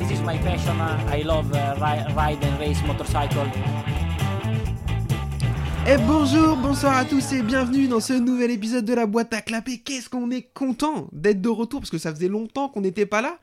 this is passion. Uh, I love uh, ri- ride and race motorcycle. Et bonjour, bonsoir à tous et bienvenue dans ce nouvel épisode de la boîte à clapper. Qu'est-ce qu'on est content d'être de retour parce que ça faisait longtemps qu'on n'était pas là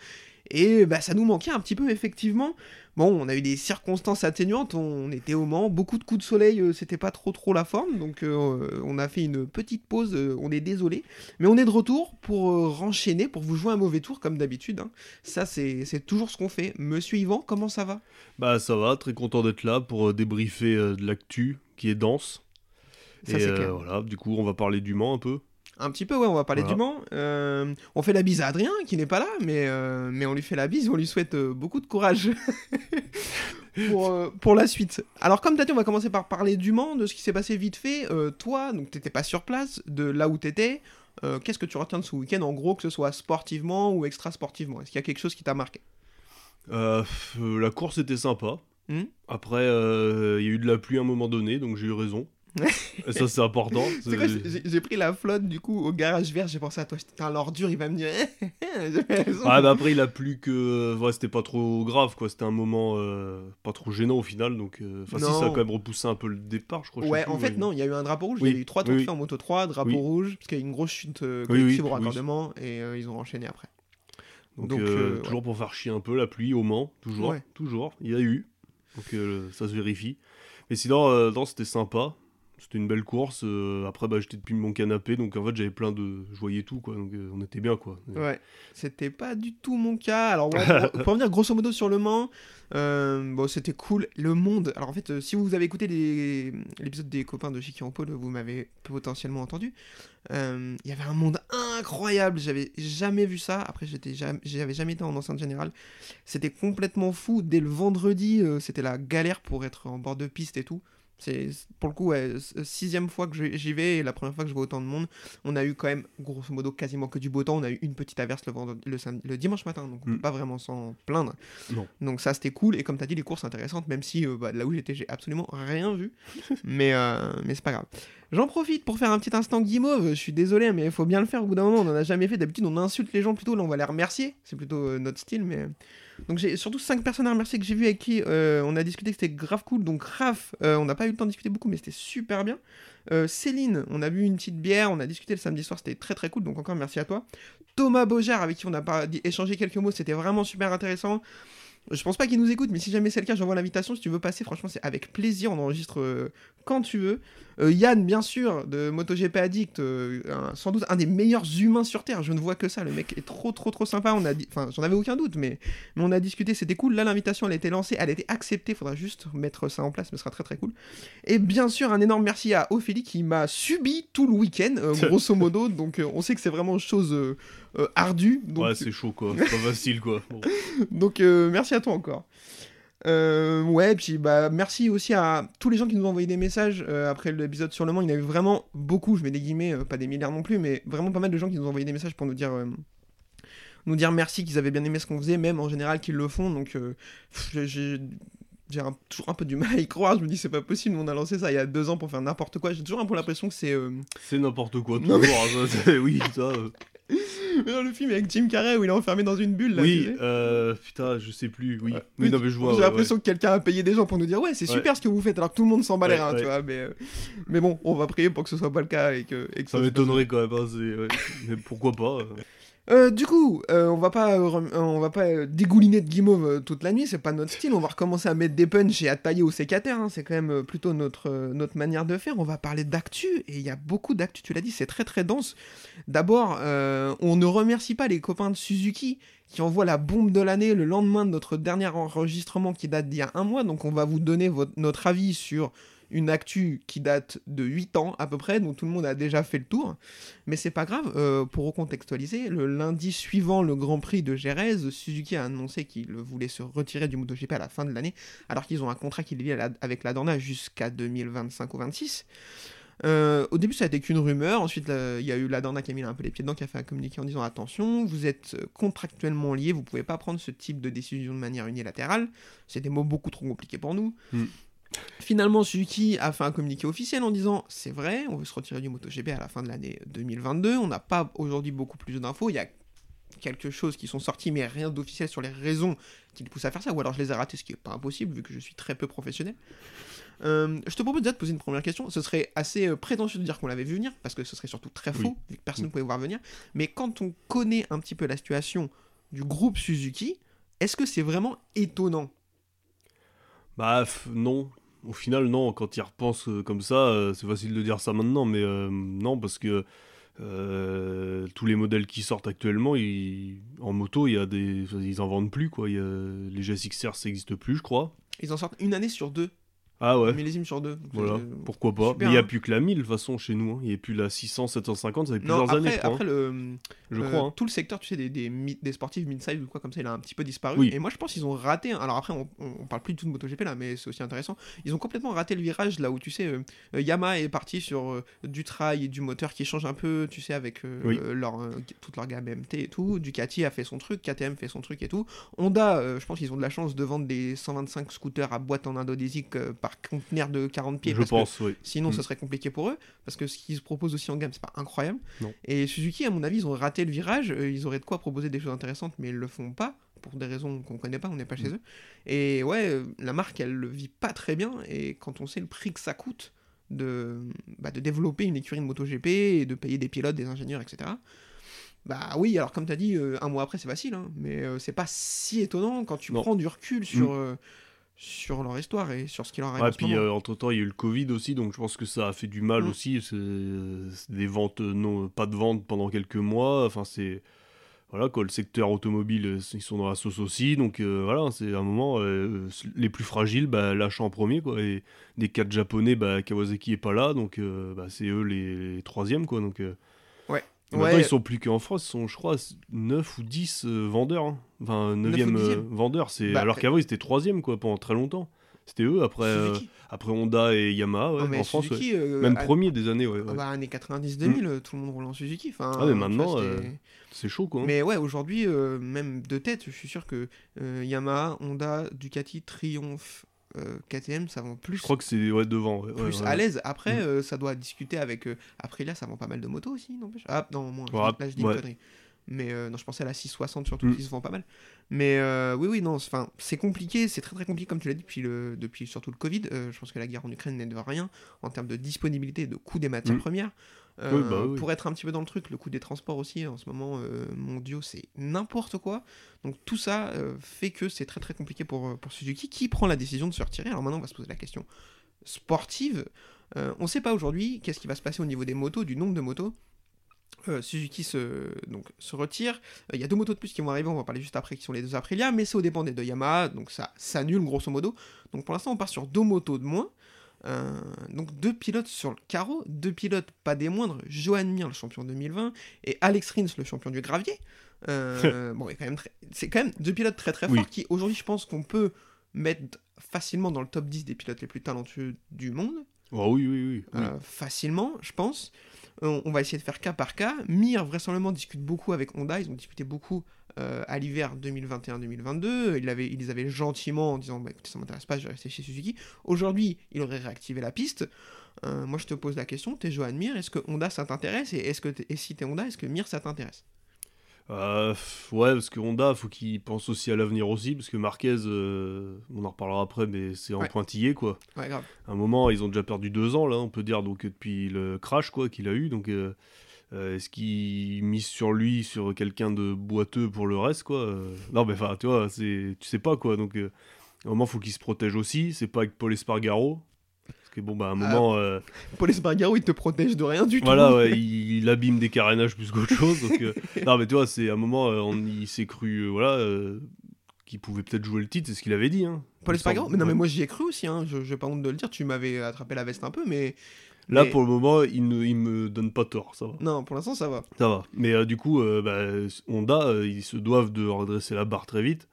et bah ça nous manquait un petit peu effectivement. Bon, on a eu des circonstances atténuantes, on était au Mans, beaucoup de coups de soleil, euh, c'était pas trop trop la forme, donc euh, on a fait une petite pause, euh, on est désolé, mais on est de retour pour renchaîner, pour vous jouer un mauvais tour comme d'habitude. hein. Ça c'est toujours ce qu'on fait. Monsieur Yvan, comment ça va? Bah ça va, très content d'être là pour débriefer de l'actu qui est dense. Ça et c'est clair. voilà, du coup on va parler du Mans un peu. Un petit peu, ouais, on va parler Voilà. du Mans. Euh, on fait la bise à Adrien, qui n'est pas là, mais, euh, mais on lui fait la bise, on lui souhaite euh, beaucoup de courage pour, pour la suite. Alors, comme t'as dit, on va commencer par parler du Mans, de ce qui s'est passé vite fait. Toi, donc t'étais pas sur place, de là où t'étais. Qu'est-ce que tu retiens de ce week-end, en gros, que ce soit sportivement ou extra-sportivement? Est-ce qu'il y a quelque chose qui t'a marqué? La course était sympa. Hmm? Après, il y a eu de la pluie à un moment donné, donc j'ai eu raison. Ça c'est important. J'ai pris la flotte, du coup, au garage vert, j'ai pensé à toi, j'étais un l'ordure, il va me dire... J'avais raison. Ah bah après il a plu que... Ouais c'était pas trop grave quoi, c'était un moment euh, pas trop gênant au final, donc... euh, Enfin si ça a quand même repoussé un peu le départ je crois. je Ouais, plus, en fait, mais- non, il y a eu un drapeau rouge. Oui, Il y a eu trois tours oui, en moto 3, drapeau Oui. rouge, parce qu'il y a eu une grosse chute euh, collective au raccordement, et euh, ils ont enchaîné après. Donc, Donc, ouais. toujours pour faire chier un peu la pluie au Mans, toujours, Ouais. toujours, il y a eu. Donc ça se vérifie. Mais sinon, non, c'était sympa. C'était une belle course. euh, après, bah, j'étais depuis mon canapé, donc en fait, j'avais plein de. Je voyais tout, quoi. Donc euh, on était bien, quoi. Ouais, c'était pas du tout mon cas. Alors, ouais, pour, pour revenir grosso modo sur le Mans, euh, bon, c'était cool. Le monde. Alors, en fait, si vous avez écouté l'épisode des copains de en Pôle, vous m'avez potentiellement entendu. Il y avait un monde incroyable. J'avais jamais vu ça. Après, j'étais jamais, j'avais jamais été en enceinte générale. C'était complètement fou. Dès le vendredi, c'était la galère pour être en bord de piste et tout. C'est pour le coup ouais, s- sixième fois que j'y vais et la première fois que je vois autant de monde. On a eu quand même grosso modo quasiment que du beau temps. On a eu une petite averse le, vendredi, le, samedi- le dimanche matin, donc on Mm. peut pas vraiment s'en plaindre. Non. Donc ça c'était cool et comme tu as dit les courses intéressantes, même si euh, bah, là où j'étais j'ai absolument rien vu, mais euh, mais c'est pas grave. J'en profite pour faire un petit instant guimauve. Je suis désolé, mais il faut bien le faire au bout d'un moment. On en a jamais fait. D'habitude on insulte les gens plutôt. Là on va les remercier. C'est plutôt euh, notre style, mais donc j'ai surtout cinq personnes à remercier que j'ai vu avec qui euh, on a discuté que c'était grave cool. Donc Raph, euh, on n'a pas eu le temps de discuter beaucoup, mais c'était super bien. Euh, Céline, on a bu une petite bière, on a discuté le samedi soir, c'était très très cool. Donc encore merci à toi. Thomas Beaujard, avec qui on a pas échangé quelques mots, c'était vraiment super intéressant. Je pense pas qu'il nous écoute, mais si jamais c'est le cas, j'envoie l'invitation. Si tu veux passer, franchement, c'est avec plaisir. On enregistre quand tu veux. Euh, Yann, bien sûr, de MotoGP Addict, euh, un- sans doute un des meilleurs humains sur Terre. Je ne vois que ça. Le mec est trop, trop, trop sympa. On a enfin, j'en avais aucun doute, mais, mais on a discuté. C'était cool. Là, l'invitation, elle a été lancée, elle a été acceptée. Faudra juste mettre ça en place, mais ce sera très, très cool. Et bien sûr, un énorme merci à Ophélie qui m'a subi tout le week-end, euh, grosso modo. Donc, on sait que c'est vraiment chose ardue. Donc, Ouais, c'est chaud, quoi. C'est pas facile, quoi. Bon. donc merci à toi encore. Euh, ouais, puis bah merci aussi à tous les gens qui nous ont envoyé des messages euh, après l'épisode sur le Mans. Il y en a eu vraiment beaucoup, je mets des guillemets, euh, pas des milliards non plus, mais vraiment pas mal de gens qui nous ont envoyé des messages pour nous dire, euh, nous dire merci, qu'ils avaient bien aimé ce qu'on faisait, même en général qu'ils le font. Donc j'ai- toujours un peu du mal à y croire. Je me dis c'est pas possible, on a lancé ça il y a deux ans pour faire n'importe quoi. J'ai toujours un peu l'impression que c'est C'est n'importe quoi, toujours. hein, ça, c'est- oui, ça. dans le film avec Jim Carrey où il est enfermé dans une bulle. Là, Oui, euh, putain, je sais plus. Oui, Ouais. oui, non, mais je vois. J'ai ouais, l'impression que quelqu'un a payé des gens pour nous dire ouais c'est super ce que vous faites alors que tout le monde s'en bat les reins, tu vois mais, euh, mais bon on va prier pour que ce soit pas le cas et que, et que Ça m'étonnerait quand même. hein. Mais pourquoi pas euh. Euh, du coup euh, on va pas euh, euh, on va pas dégouliner de guimauve toute la nuit c'est pas notre style. On va recommencer à mettre des punchs et à tailler au sécateur hein, c'est quand même plutôt notre notre manière de faire. On va parler d'actu et il y a beaucoup d'actu tu l'as dit c'est très très dense. D'abord on ne remercie pas les copains de Suzuki qui envoient la bombe de l'année le lendemain de notre dernier enregistrement qui date d'il y a un mois. Donc on va vous donner votre- notre avis sur une actu qui date de 8 ans à peu près, donc tout le monde a déjà fait le tour. Mais c'est pas grave, euh, pour recontextualiser, le lundi suivant le Grand Prix de Jerez, Suzuki a annoncé qu'il voulait se retirer du MotoGP à la fin de l'année, alors qu'ils ont un contrat qui lie avec la Dorna jusqu'à 2025 ou 26. Euh, au début, ça a été qu'une rumeur. Ensuite, il y a eu la Dorna qui a mis un peu les pieds dedans, qui a fait un communiqué en disant attention, vous êtes contractuellement liés, vous pouvez pas prendre ce type de décision de manière unilatérale. C'est des mots beaucoup trop compliqués pour nous. Mm. Finalement, Suzuki a fait un communiqué officiel en disant c'est vrai, on veut se retirer du MotoGP à la fin de l'année 2022. On n'a pas aujourd'hui beaucoup plus d'infos. Il y a quelque chose qui sont sortis, mais rien d'officiel sur les raisons qui les poussent à faire ça, ou alors je les ai ratés, ce qui est pas impossible vu que je suis très peu professionnel. Euh, je te propose déjà de poser une première question. Ce serait assez euh, prétentieux de dire qu'on l'avait vu venir, parce que ce serait surtout très faux, Oui. vu que personne ne Mm. pouvait voir venir. Mais quand on connaît un petit peu la situation du groupe Suzuki, est-ce que c'est vraiment étonnant? Bah non. Au final, non. Quand il repense euh, comme ça, euh, c'est facile de dire ça maintenant, mais euh, non, parce que tous les modèles qui sortent actuellement, en moto, il y a des, ils en vendent plus quoi. Les GSXR, ça n'existe plus, je crois. Ils en sortent une année sur deux, Ah ouais. un millésime sur deux. Donc, Voilà, pourquoi pas. super, mais il n'y a hein. plus que la 1000 de toute façon chez nous. hein. Il n'y a plus la 600, 750, ça fait Non, plusieurs après, années, je crois. après hein. le, Je euh, crois. hein. tout le secteur, tu sais, des, des, sportifs mid-size ou quoi comme ça, il a un petit peu disparu. Oui. Et moi, je pense qu'ils ont raté. Alors après, on, on, parle plus du tout de MotoGP là, mais c'est aussi intéressant. Ils ont complètement raté le virage là où tu sais, euh, euh, Yamaha est parti sur euh, du trail et du moteur qui change un peu, tu sais, avec Oui. leur, toute leur gamme MT et tout. Ducati a fait son truc, KTM fait son truc et tout. Honda, je pense qu'ils ont de la chance de vendre des 125 scooters à boîte en Indonésie euh, par conteneur de 40 pieds. Je parce que pense, oui. Sinon, Mm. ce serait compliqué pour eux, parce que ce qu'ils se proposent aussi en gamme, c'est pas incroyable. Non. Et Suzuki, à mon avis, ils ont raté le virage. euh, Ils auraient de quoi proposer des choses intéressantes, mais ils le font pas, pour des raisons qu'on connaît pas, on n'est pas chez Mm. eux. Et ouais, euh, la marque, elle le vit pas très bien, et quand on sait le prix que ça coûte de, bah, de développer une écurie de MotoGP et de payer des pilotes, des ingénieurs, etc. Bah oui, alors comme tu as dit, euh, un mois après c'est facile, hein, mais euh, c'est pas si étonnant quand tu Non. prends du recul sur, euh, sur leur histoire et sur ce qui leur arrive en ce puis euh, entre temps, il y a eu le Covid aussi, donc je pense que ça a fait du mal Mm. aussi. C'est des ventes, euh, non, pas de ventes pendant quelques mois. Enfin, c'est. Voilà, quoi, le secteur automobile, euh, ils sont dans la sauce aussi. Donc euh, voilà, c'est un moment. euh, les plus fragiles, bah, lâchent en premier, quoi. Et des quatre japonais, bah, Kawasaki est pas là, donc bah, c'est eux les, les troisièmes, quoi. Donc. Euh, Ouais. Maintenant, ils sont plus qu'en France, ils sont, je crois, 9 ou 10 euh, vendeurs. hein. Enfin, 9e ou 10e. vendeur. c'est Bah, alors qu'avant, ils étaient 3 quoi, pendant très longtemps. C'était eux, après, euh, après Honda et Yamaha, ouais, en France. Suzuki, euh, Même à- premier des années, ouais. Ah bah, années 90-2000, euh, tout le monde roule en Suzuki. Enfin, Ah, mais vois, maintenant, euh, C'est chaud, quoi. hein. Mais ouais, aujourd'hui, euh, même de tête, je suis sûr que euh, Yamaha, Honda, Ducati, Triumph, euh, KTM, ça vend plus. Je crois que c'est ouais, devant. ouais, plus ouais. à l'aise. Après, Mm. euh, ça doit discuter avec euh, Aprilia, ça vend pas mal de motos aussi, n'empêche. Ah non, moins. dis- là, je dis une connerie. Mais euh, non, je pensais à la 660 surtout Mm. qui se vend pas mal. Mais euh, oui, oui, non, enfin, c'est compliqué, c'est très très compliqué comme tu l'as dit depuis, le, depuis surtout le Covid. Euh, je pense que la guerre en Ukraine n'aide rien en termes de disponibilité et de coût des matières Mm. premières. Euh, Oui, bah oui. Pour être un petit peu dans le truc, le coût des transports aussi en ce moment euh, mondiaux, c'est n'importe quoi. Donc tout ça euh, fait que c'est très très compliqué pour, pour Suzuki qui prend la décision de se retirer. Alors maintenant, on va se poser la question sportive. Euh, on ne sait pas aujourd'hui qu'est-ce qui va se passer au niveau des motos, du nombre de motos. Euh, Suzuki se, donc, se retire. Euh, Il y a deux motos de plus qui vont arriver, on va en parler juste après, qui sont les deux Aprilia, mais c'est au dépend des deux Yamaha, donc ça s'annule grosso modo. Donc pour l'instant, on part sur deux motos de moins. Euh, donc deux pilotes sur le carreau, deux pilotes pas des moindres, Johan Mir, le champion 2020, et Alex Rins, le champion du gravier. Euh, bon, c'est quand même deux pilotes très très Oui. forts qui aujourd'hui je pense qu'on peut mettre facilement dans le top 10 des pilotes les plus talentueux du monde. Oui, oui, oui. oui. Euh, facilement, je pense. On, on va essayer de faire cas par cas. Mir, vraisemblablement, discute beaucoup avec Honda. Ils ont discuté beaucoup euh, à l'hiver 2021-2022. Ils, l'avaient- ils les avaient gentiment en disant bah, écoutez, ça m'intéresse pas, je vais rester chez Suzuki. Aujourd'hui, il aurait réactivé la piste. Euh, moi, je te pose la question t'es Johan Mir, est-ce que Honda ça t'intéresse? Et, est-ce que et si t'es Honda, est-ce que Mir ça t'intéresse? Euh, ouais, parce que Honda, faut qu'il pense aussi à l'avenir aussi, parce que Marquez, euh, on en reparlera après, mais c'est en Ouais. pointillé, quoi. Ouais, grave. À un moment, ils ont déjà perdu deux ans, là, on peut dire, donc depuis le crash, quoi, qu'il a eu. Donc, euh, est-ce qu'il mise sur lui, sur quelqu'un de boiteux pour le reste, quoi euh, Non, mais enfin, tu vois, c'est, tu sais pas, quoi. Donc, euh, à un moment, faut qu'il se protège aussi. C'est pas avec Paul Espargaro. Parce que bon, bah, à un moment, euh, Paul Espargaro, il te protège de rien du voilà, tout. ouais, il, il abîme des carénages plus qu'autre chose. Donc, euh, non, mais tu vois, c'est à un moment, euh, on, il s'est cru, euh, voilà, euh, qu'il pouvait peut-être jouer le titre, c'est ce qu'il avait dit. Hein. Paul Espargaro? Mais non, mais moi j'y ai cru aussi, hein. je j'ai pas honte de le dire. Tu m'avais attrapé la veste un peu, mais. Là, mais- pour le moment, il, ne, il me donne pas tort, ça va. Non, pour l'instant ça va. Ça va. Mais euh, du coup, euh, bah, Honda, euh, ils se doivent de redresser la barre très vite.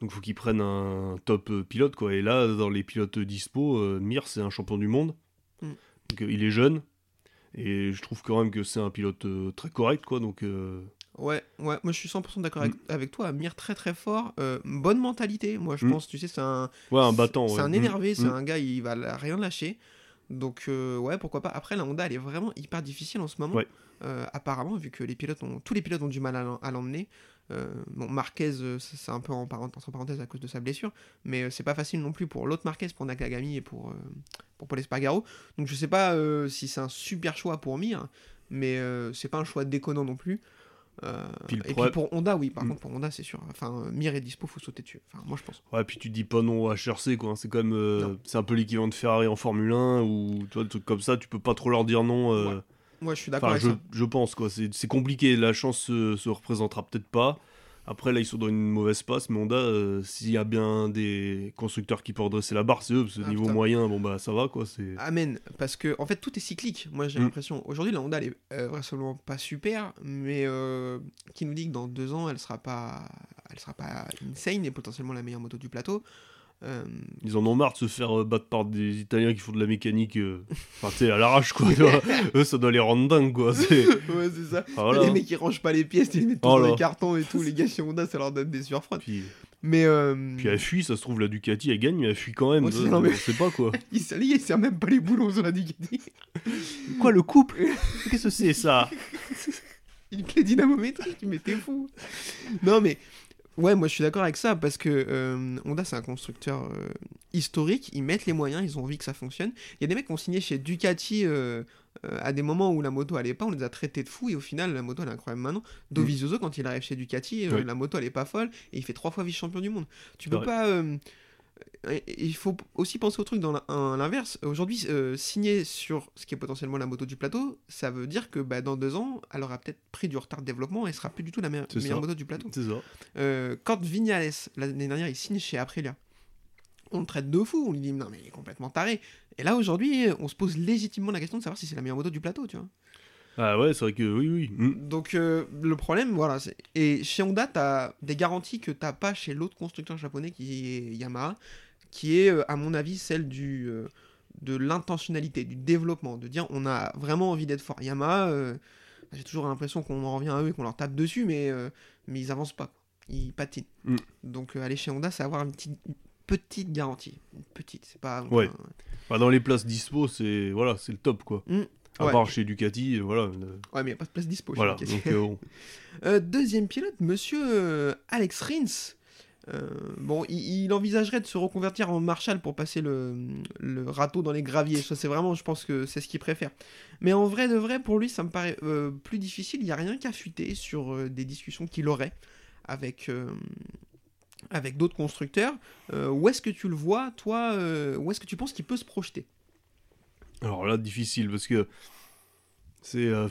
Donc, faut qu'ils prennent un top pilote, quoi. Et là, dans les pilotes dispo, Mir, c'est un champion du monde. Mm. Donc, il est jeune. Et je trouve quand même que c'est un pilote très correct, quoi. Donc, Ouais, ouais, moi je suis 100% d'accord avec, avec toi. Mir très très fort, euh, bonne mentalité. Moi je Mm. pense, tu sais, c'est un, ouais, un battant. c'est ouais. un Mm. énervé, c'est Mm. un gars, il va rien lâcher. Donc euh, ouais, pourquoi pas. Après la Honda, elle est vraiment hyper difficile en ce moment. Ouais. Euh, apparemment, vu que les pilotes ont, tous les pilotes ont du mal à l'emmener. Euh, bon, Marquez, c'est un peu en parent- entre parenthèses à cause de sa blessure, mais c'est pas facile non plus pour l'autre Marquez, pour Nakagami et pour, pour Paul Espargaro. Donc je sais pas si c'est un super choix pour Mir, mais c'est pas un choix déconnant non plus. Euh, Puis et puis pour Honda, oui, par Mm. contre, pour Honda, c'est sûr. Enfin, euh, Mir est dispo, faut sauter dessus. Enfin, moi je pense. Ouais, puis tu dis pas non au HRC, quoi. C'est quand même. euh, c'est un peu l'équivalent de Ferrari en Formule 1, ou tu vois, des trucs comme ça, tu peux pas trop leur dire non. euh, Ouais, Moi je suis d'accord Enfin, avec je, ça. je pense, quoi. C'est c'est compliqué. La chance se, se représentera peut-être pas. Après, là, ils sont dans une mauvaise passe, mais Honda, euh, s'il y a bien des constructeurs qui peuvent redresser la barre, c'est eux, parce que Ah, niveau putain. moyen, bon, bah, ça va, quoi. C'est. Amen, parce que en fait tout est cyclique. Moi j'ai Mm. l'impression. Aujourd'hui la Honda elle est euh, vraisemblablement pas super, mais euh, qui nous dit que dans deux ans elle sera pas, elle sera pas insane et potentiellement la meilleure moto du plateau. Euh, Ils en ont marre de se faire euh, battre par des Italiens qui font de la mécanique, euh, enfin, tu sais, à l'arrache, quoi. eux, ça doit les rendre dingues, quoi. C'est. ouais c'est ça. Voilà. Les mecs qui rangent pas les pièces, ils les mettent Oh dans les cartons et tout. Les gars chez Honda ça leur donne des surfroides. Puis, Mais euh, puis elle fuit, ça se trouve, la Ducati, elle gagne, mais elle fuit quand même. Non, mais- On sait pas, quoi. il sert, il sert même pas les boulons sur la Ducati. Quoi, le couple? Qu'est-ce que c'est, ça? Une clé dynamométrique, mais t'es fou. Non, mais ouais, moi je suis d'accord avec ça parce que euh, Honda c'est un constructeur euh, historique. Ils mettent les moyens, ils ont envie que ça fonctionne. Il y a des mecs qui ont signé chez Ducati euh, euh, à des moments où la moto allait pas, on les a traités de fous et au final la moto elle est incroyable maintenant. Dovizioso quand il arrive chez Ducati, la moto elle est pas folle et il fait trois fois vice champion du monde. Tu peux vrai. pas. Il faut aussi penser au truc dans l'inverse. Aujourd'hui, euh, signer sur ce qui est potentiellement la moto du plateau, ça veut dire que bah, dans deux ans, elle aura peut-être pris du retard de développement et sera plus du tout la meilleure, C'est meilleure ça. moto du plateau. C'est ça. Euh, quand Vignales, l'année dernière, il signe chez Aprilia, on le traite de fou, on lui dit non mais il est complètement taré. Et là aujourd'hui, on se pose légitimement la question de savoir si c'est la meilleure moto du plateau, tu vois. Ah ouais, c'est vrai que oui, oui. Mm. Donc euh, le problème, voilà, c'est... et chez Honda, t'as des garanties que t'as pas chez l'autre constructeur japonais qui est Yamaha, qui est, euh, à mon avis, celle du euh, de l'intentionnalité, du développement, de dire on a vraiment envie d'être fort. Yamaha, euh, j'ai toujours l'impression qu'on en revient à eux et qu'on leur tape dessus, mais mais ils avancent pas, ils patinent. Mm. Donc aller chez Honda, c'est avoir une petite petite garantie, une petite, c'est pas. Ouais. enfin, dans les places dispo, c'est voilà, c'est le top, quoi. Mm. À Ouais. part chez Ducati, euh, voilà. euh, ouais, mais y a pas de place dispo. chez voilà. Ducati. Donc, euh, deuxième pilote, monsieur Alex Rins. Euh, bon, il, il envisagerait de se reconvertir en Marshall pour passer le, le râteau dans les graviers. Ça, c'est vraiment, je pense que c'est ce qu'il préfère. Mais en vrai de vrai, pour lui, ça me paraît euh, plus difficile. Il n'y a rien qu'à fuiter sur euh, des discussions qu'il aurait avec, avec d'autres constructeurs. Où est-ce que tu le vois, toi Où est-ce que tu penses qu'il peut se projeter? Alors là, difficile parce que c'est. euh,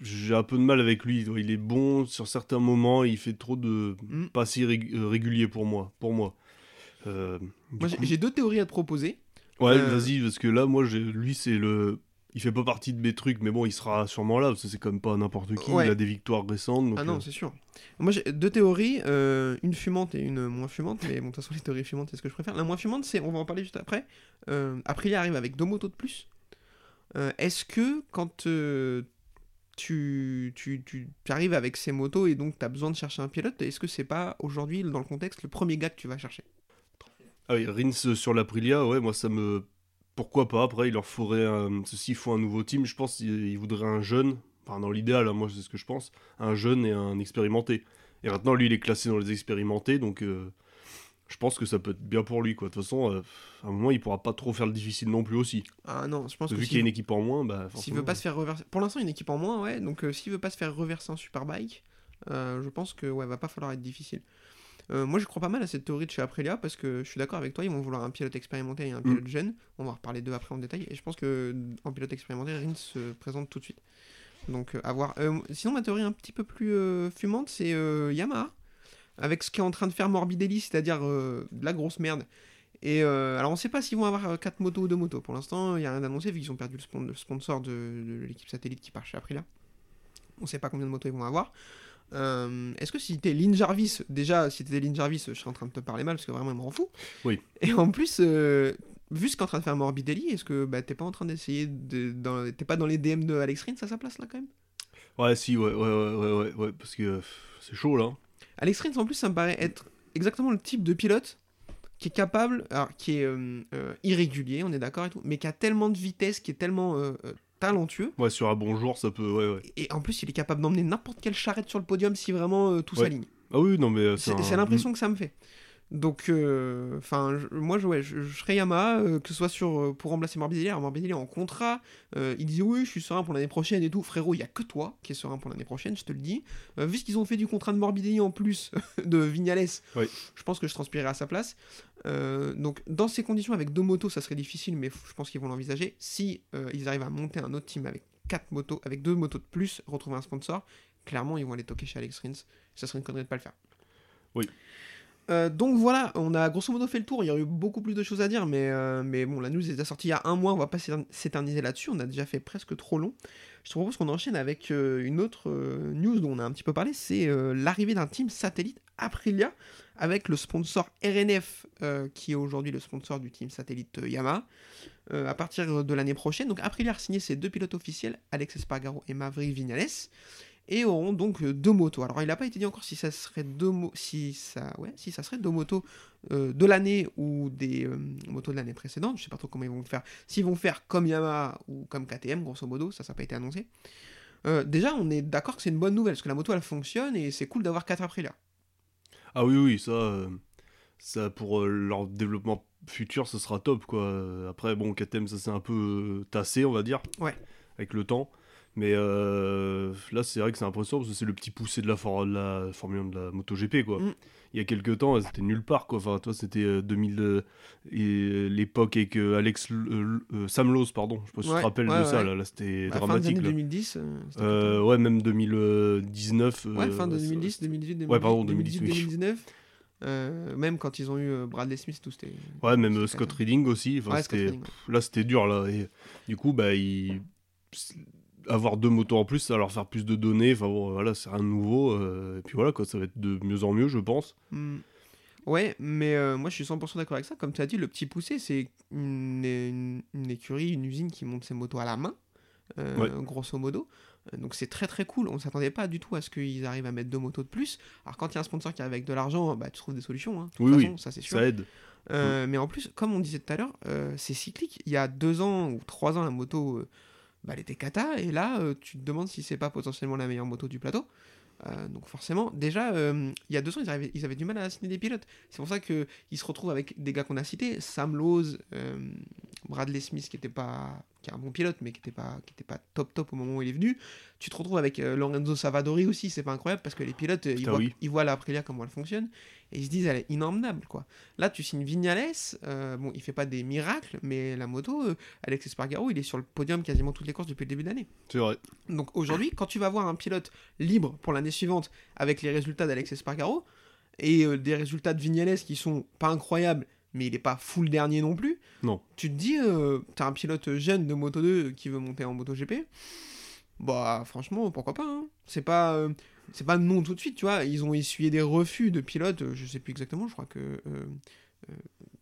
j'ai un peu de mal avec lui. Il est bon sur certains moments, il fait trop de. Mm. pas rég- euh, régulier pour moi. Pour moi. Euh, Moi, j'ai- coup- j'ai deux théories à te proposer. Ouais, euh, vas-y, parce que là, moi, lui, c'est le. Il fait pas partie de mes trucs, mais bon, il sera sûrement là, parce que c'est quand même pas n'importe qui. Ouais. Il a des victoires récentes. Donc, Ah non, euh, c'est sûr. Moi, j'ai deux théories, une fumante et une moins fumante, mais bon, de toute façon, les théories fumantes, c'est ce que je préfère. La moins fumante, c'est, on va en parler juste après, euh, Aprilia arrive avec deux motos de plus. Euh, Est-ce que quand euh, tu, tu, arrives avec ces motos et donc tu as besoin de chercher un pilote, est-ce que c'est pas aujourd'hui, dans le contexte, le premier gars que tu vas chercher? Ah oui, Rins euh, sur l'Aprilia, ouais, moi ça me. Pourquoi pas Après, il leur faudrait un. S'il faut un nouveau team, je pense qu'il il voudrait un jeune. Enfin, dans l'idéal, hein, moi c'est ce que je pense. Un jeune et un expérimenté. Et maintenant, lui, il est classé dans les expérimentés, donc je pense que ça peut être bien pour lui, quoi. De toute façon, euh, à un moment, il pourra pas trop faire le difficile non plus aussi. Ah non, je pense que Vu qu'il y a une équipe en moins, bah. S'il veut pas se faire reverser. Pour l'instant, une équipe en moins, ouais. Donc, euh, s'il veut pas se faire reverser un superbike, euh, je pense que ouais, va pas falloir être difficile. Moi, je crois pas mal à cette théorie de chez Aprilia parce que je suis d'accord avec toi. Ils vont vouloir un pilote expérimenté et un pilote jeune. On va en reparler d'eux après en détail. Et je pense que en pilote expérimenté, Rins se présente tout de suite. Donc, à voir. Sinon, ma théorie un petit peu plus fumante, c'est Yamaha avec ce qu'est en train de faire Morbidelli, c'est-à-dire euh, de la grosse merde. Et euh, alors on sait pas s'ils vont avoir 4 motos ou 2 motos. Pour l'instant, il n'y a rien d'annoncé vu qu'ils ont perdu le, spon- le sponsor de, de l'équipe satellite qui part chez Aprilia. On sait pas combien de motos ils vont avoir. Euh, Est-ce que si t'es Lynn Jarvis, déjà si t'étais Lynn Jarvis, je serais en train de te parler mal parce que vraiment il m'en fout. Oui. Et en plus, euh, vu ce qu'est en train de faire Morbidelli, est-ce que bah, t'es pas en train d'essayer de. T'es pas dans les DM de Alex Rins à sa place là quand même? Ouais, si, ouais, ouais, ouais, ouais, parce que euh, c'est chaud là. Alex Rins, en plus, ça me paraît être exactement le type de pilote qui est capable, alors qui est euh, euh, irrégulier, on est d'accord et tout, mais qui a tellement de vitesse, qui est tellement euh, talentueux, Ouais, sur un bon jour, ça peut, ouais, ouais. et en plus, il est capable d'emmener n'importe quelle charrette sur le podium si vraiment tout s'aligne. Ah oui, non, mais C'est un- l'impression que ça me fait. Donc, euh, enfin, moi, je, ouais, je, je serais Yamaha, euh, que ce soit sur, euh, pour remplacer Morbidelli. Alors, Morbidelli est en contrat, il dit oui, je suis serein pour l'année prochaine et tout. Frérot, il y a que toi qui es serein pour l'année prochaine, je te le dis. Vu ce qu'ils ont fait du contrat de Morbidelli en plus de Vignales, Oui. je pense que je transpirerai à sa place. Donc, dans ces conditions, avec deux motos, ça serait difficile, mais je pense qu'ils vont l'envisager. Si ils arrivent à monter un autre team avec quatre motos, avec deux motos de plus, retrouver un sponsor, clairement, ils vont aller toquer chez Alex Rins. Ça serait une connerie de pas le faire. Oui. Euh, donc voilà, on a grosso modo fait le tour. Il y aurait eu beaucoup plus de choses à dire, mais, euh, mais bon, la news est déjà sortie il y a un mois. On va pas s'étern- s'éterniser là-dessus. On a déjà fait presque trop long. Je te propose qu'on enchaîne avec euh, une autre news dont on a un petit peu parlé. C'est l'arrivée d'un team satellite Aprilia avec le sponsor RNF qui est aujourd'hui le sponsor du team satellite Yamaha à partir de l'année prochaine. Donc Aprilia a signé ses deux pilotes officiels, Alex Espargaro et Maverick Vignales et auront donc euh, deux motos. Alors il n'a pas été dit encore si ça serait deux mo- si ça ouais, si ça serait deux motos euh, de l'année ou des euh, motos de l'année précédente, je sais pas trop comment ils vont le faire. S'ils vont faire comme Yamaha ou comme KTM grosso modo, ça ça n'a pas été annoncé. Euh, déjà, on est d'accord que c'est une bonne nouvelle parce que la moto elle fonctionne et c'est cool d'avoir quatre Aprilia. Ah oui, oui, ça, ça pour leur développement futur, ça sera top, quoi. Après, bon, KTM, ça s'est un peu tassé, on va dire. Ouais. Avec le temps. Mais euh, là, c'est vrai que c'est impressionnant parce que c'est le petit poussé de la, for- la Formule 1 de la MotoGP, quoi. Mm. Il y a quelques temps, c'était nulle part, quoi. Enfin, toi, c'était euh, 2000, euh, et, euh, l'époque avec euh, Alex, euh, Sam Lowe, pardon. Je sais pas si tu Ouais, te rappelles ouais, de ça, ouais. là. Là, c'était Bah, fin des dramatique, années là. 2010. euh, c'était Euh, ouais, même 2019. Ouais, fin de ça- 2010, 2018, 2019. Ouais, pardon, 2010, oui. 2019. Euh, même quand ils ont eu euh, Bradley Smith, tout c'était. Ouais, même euh, Scott Reading aussi. Enfin, Ouais, Reading, ouais. Là, c'était dur. Là. Et, du coup, bah, il... avoir deux motos en plus, ça va leur faire plus de données. Enfin, bon, voilà, c'est rien de nouveau. euh, et puis voilà, quoi, ça va être de mieux en mieux, je pense. Hmm. Ouais, mais euh, moi je suis 100% d'accord avec ça. Comme tu as dit, le petit poussé, c'est une, une- une écurie, une usine qui monte ses motos à la main, euh, Ouais. grosso modo. Donc c'est très très cool. On s'attendait pas du tout à ce qu'ils arrivent à mettre deux motos de plus. Alors quand il y a un sponsor qui arrive avec de l'argent, bah, tu trouves des solutions. hein. De toute Oui, oui, ça c'est sûr. Ça aide. Euh, Mais en plus, comme on disait tout à l'heure, c'est cyclique. Il y a deux ans ou trois ans, la moto, bah, elle était cata. Et là, euh, tu te demandes si c'est pas potentiellement la meilleure moto du plateau. Euh, donc forcément, déjà, euh, il y a deux ans, ils, arrivaient- ils avaient du mal à signer des pilotes. C'est pour ça qu'ils se retrouvent avec des gars qu'on a cités, Sam Lowe, euh, Bradley Smith, qui était pas, qui est un bon pilote, mais qui était pas, qui était pas top top au moment où il est venu. Tu te retrouves avec Lorenzo Savadori aussi, c'est pas incroyable parce que les pilotes, ils, voient, oui. ils voient la Aprilia comment elle fonctionne et ils se disent elle est inemmable quoi. Là, tu signes Vignales, euh, bon, il fait pas des miracles, mais la moto, euh, Alex Espargaro, il est sur le podium quasiment toutes les courses depuis le début d'année. C'est vrai. Donc aujourd'hui, quand tu vas voir un pilote libre pour l'année suivante avec les résultats d'Alex Espargaro et euh, des résultats de Vignales qui sont pas incroyables, mais il est pas full dernier non plus, Non. tu te dis, euh, t'as un pilote jeune de Moto 2 qui veut monter en Moto GP, bah franchement, pourquoi pas hein. C'est pas. C'est pas non tout de suite, tu vois. Ils ont essuyé des refus de pilotes, euh, je sais plus exactement, je crois que. euh, euh,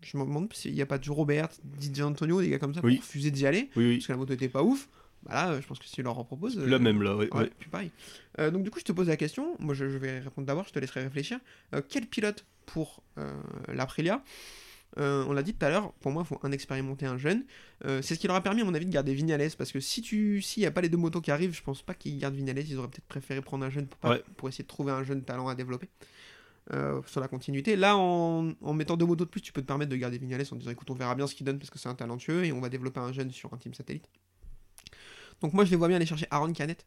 je me demande s'il n'y a pas Joe Robert, DJ Antonio, des gars comme ça, Oui. pour refuser d'y aller, Oui, oui. parce que la moto était pas ouf. Bah là, je pense que si leur en la euh, même, là, ouais. Ouais, ouais. puis pareil. Donc du coup, je te pose la question. Moi, je, je vais répondre d'abord. Je te laisserai réfléchir. Quel pilote pour l'Aprilia Euh, On l'a dit tout à l'heure. Pour moi, il faut un expérimenté, un jeune. Euh, c'est ce qui leur a permis, à mon avis, de garder Vignales. Parce que si tu, s'il n'y a pas les deux motos qui arrivent, je pense pas qu'ils gardent Vignales. Ils auraient peut-être préféré prendre un jeune pour, pas- Ouais. pour essayer de trouver un jeune talent à développer. euh, sur la continuité. Là, en, en mettant deux motos de plus, tu peux te permettre de garder Vignales en disant écoute, on verra bien ce qu'il donne parce que c'est un talentueux et on va développer un jeune sur un team satellite. Donc, moi, je les vois bien aller chercher Aaron Canet,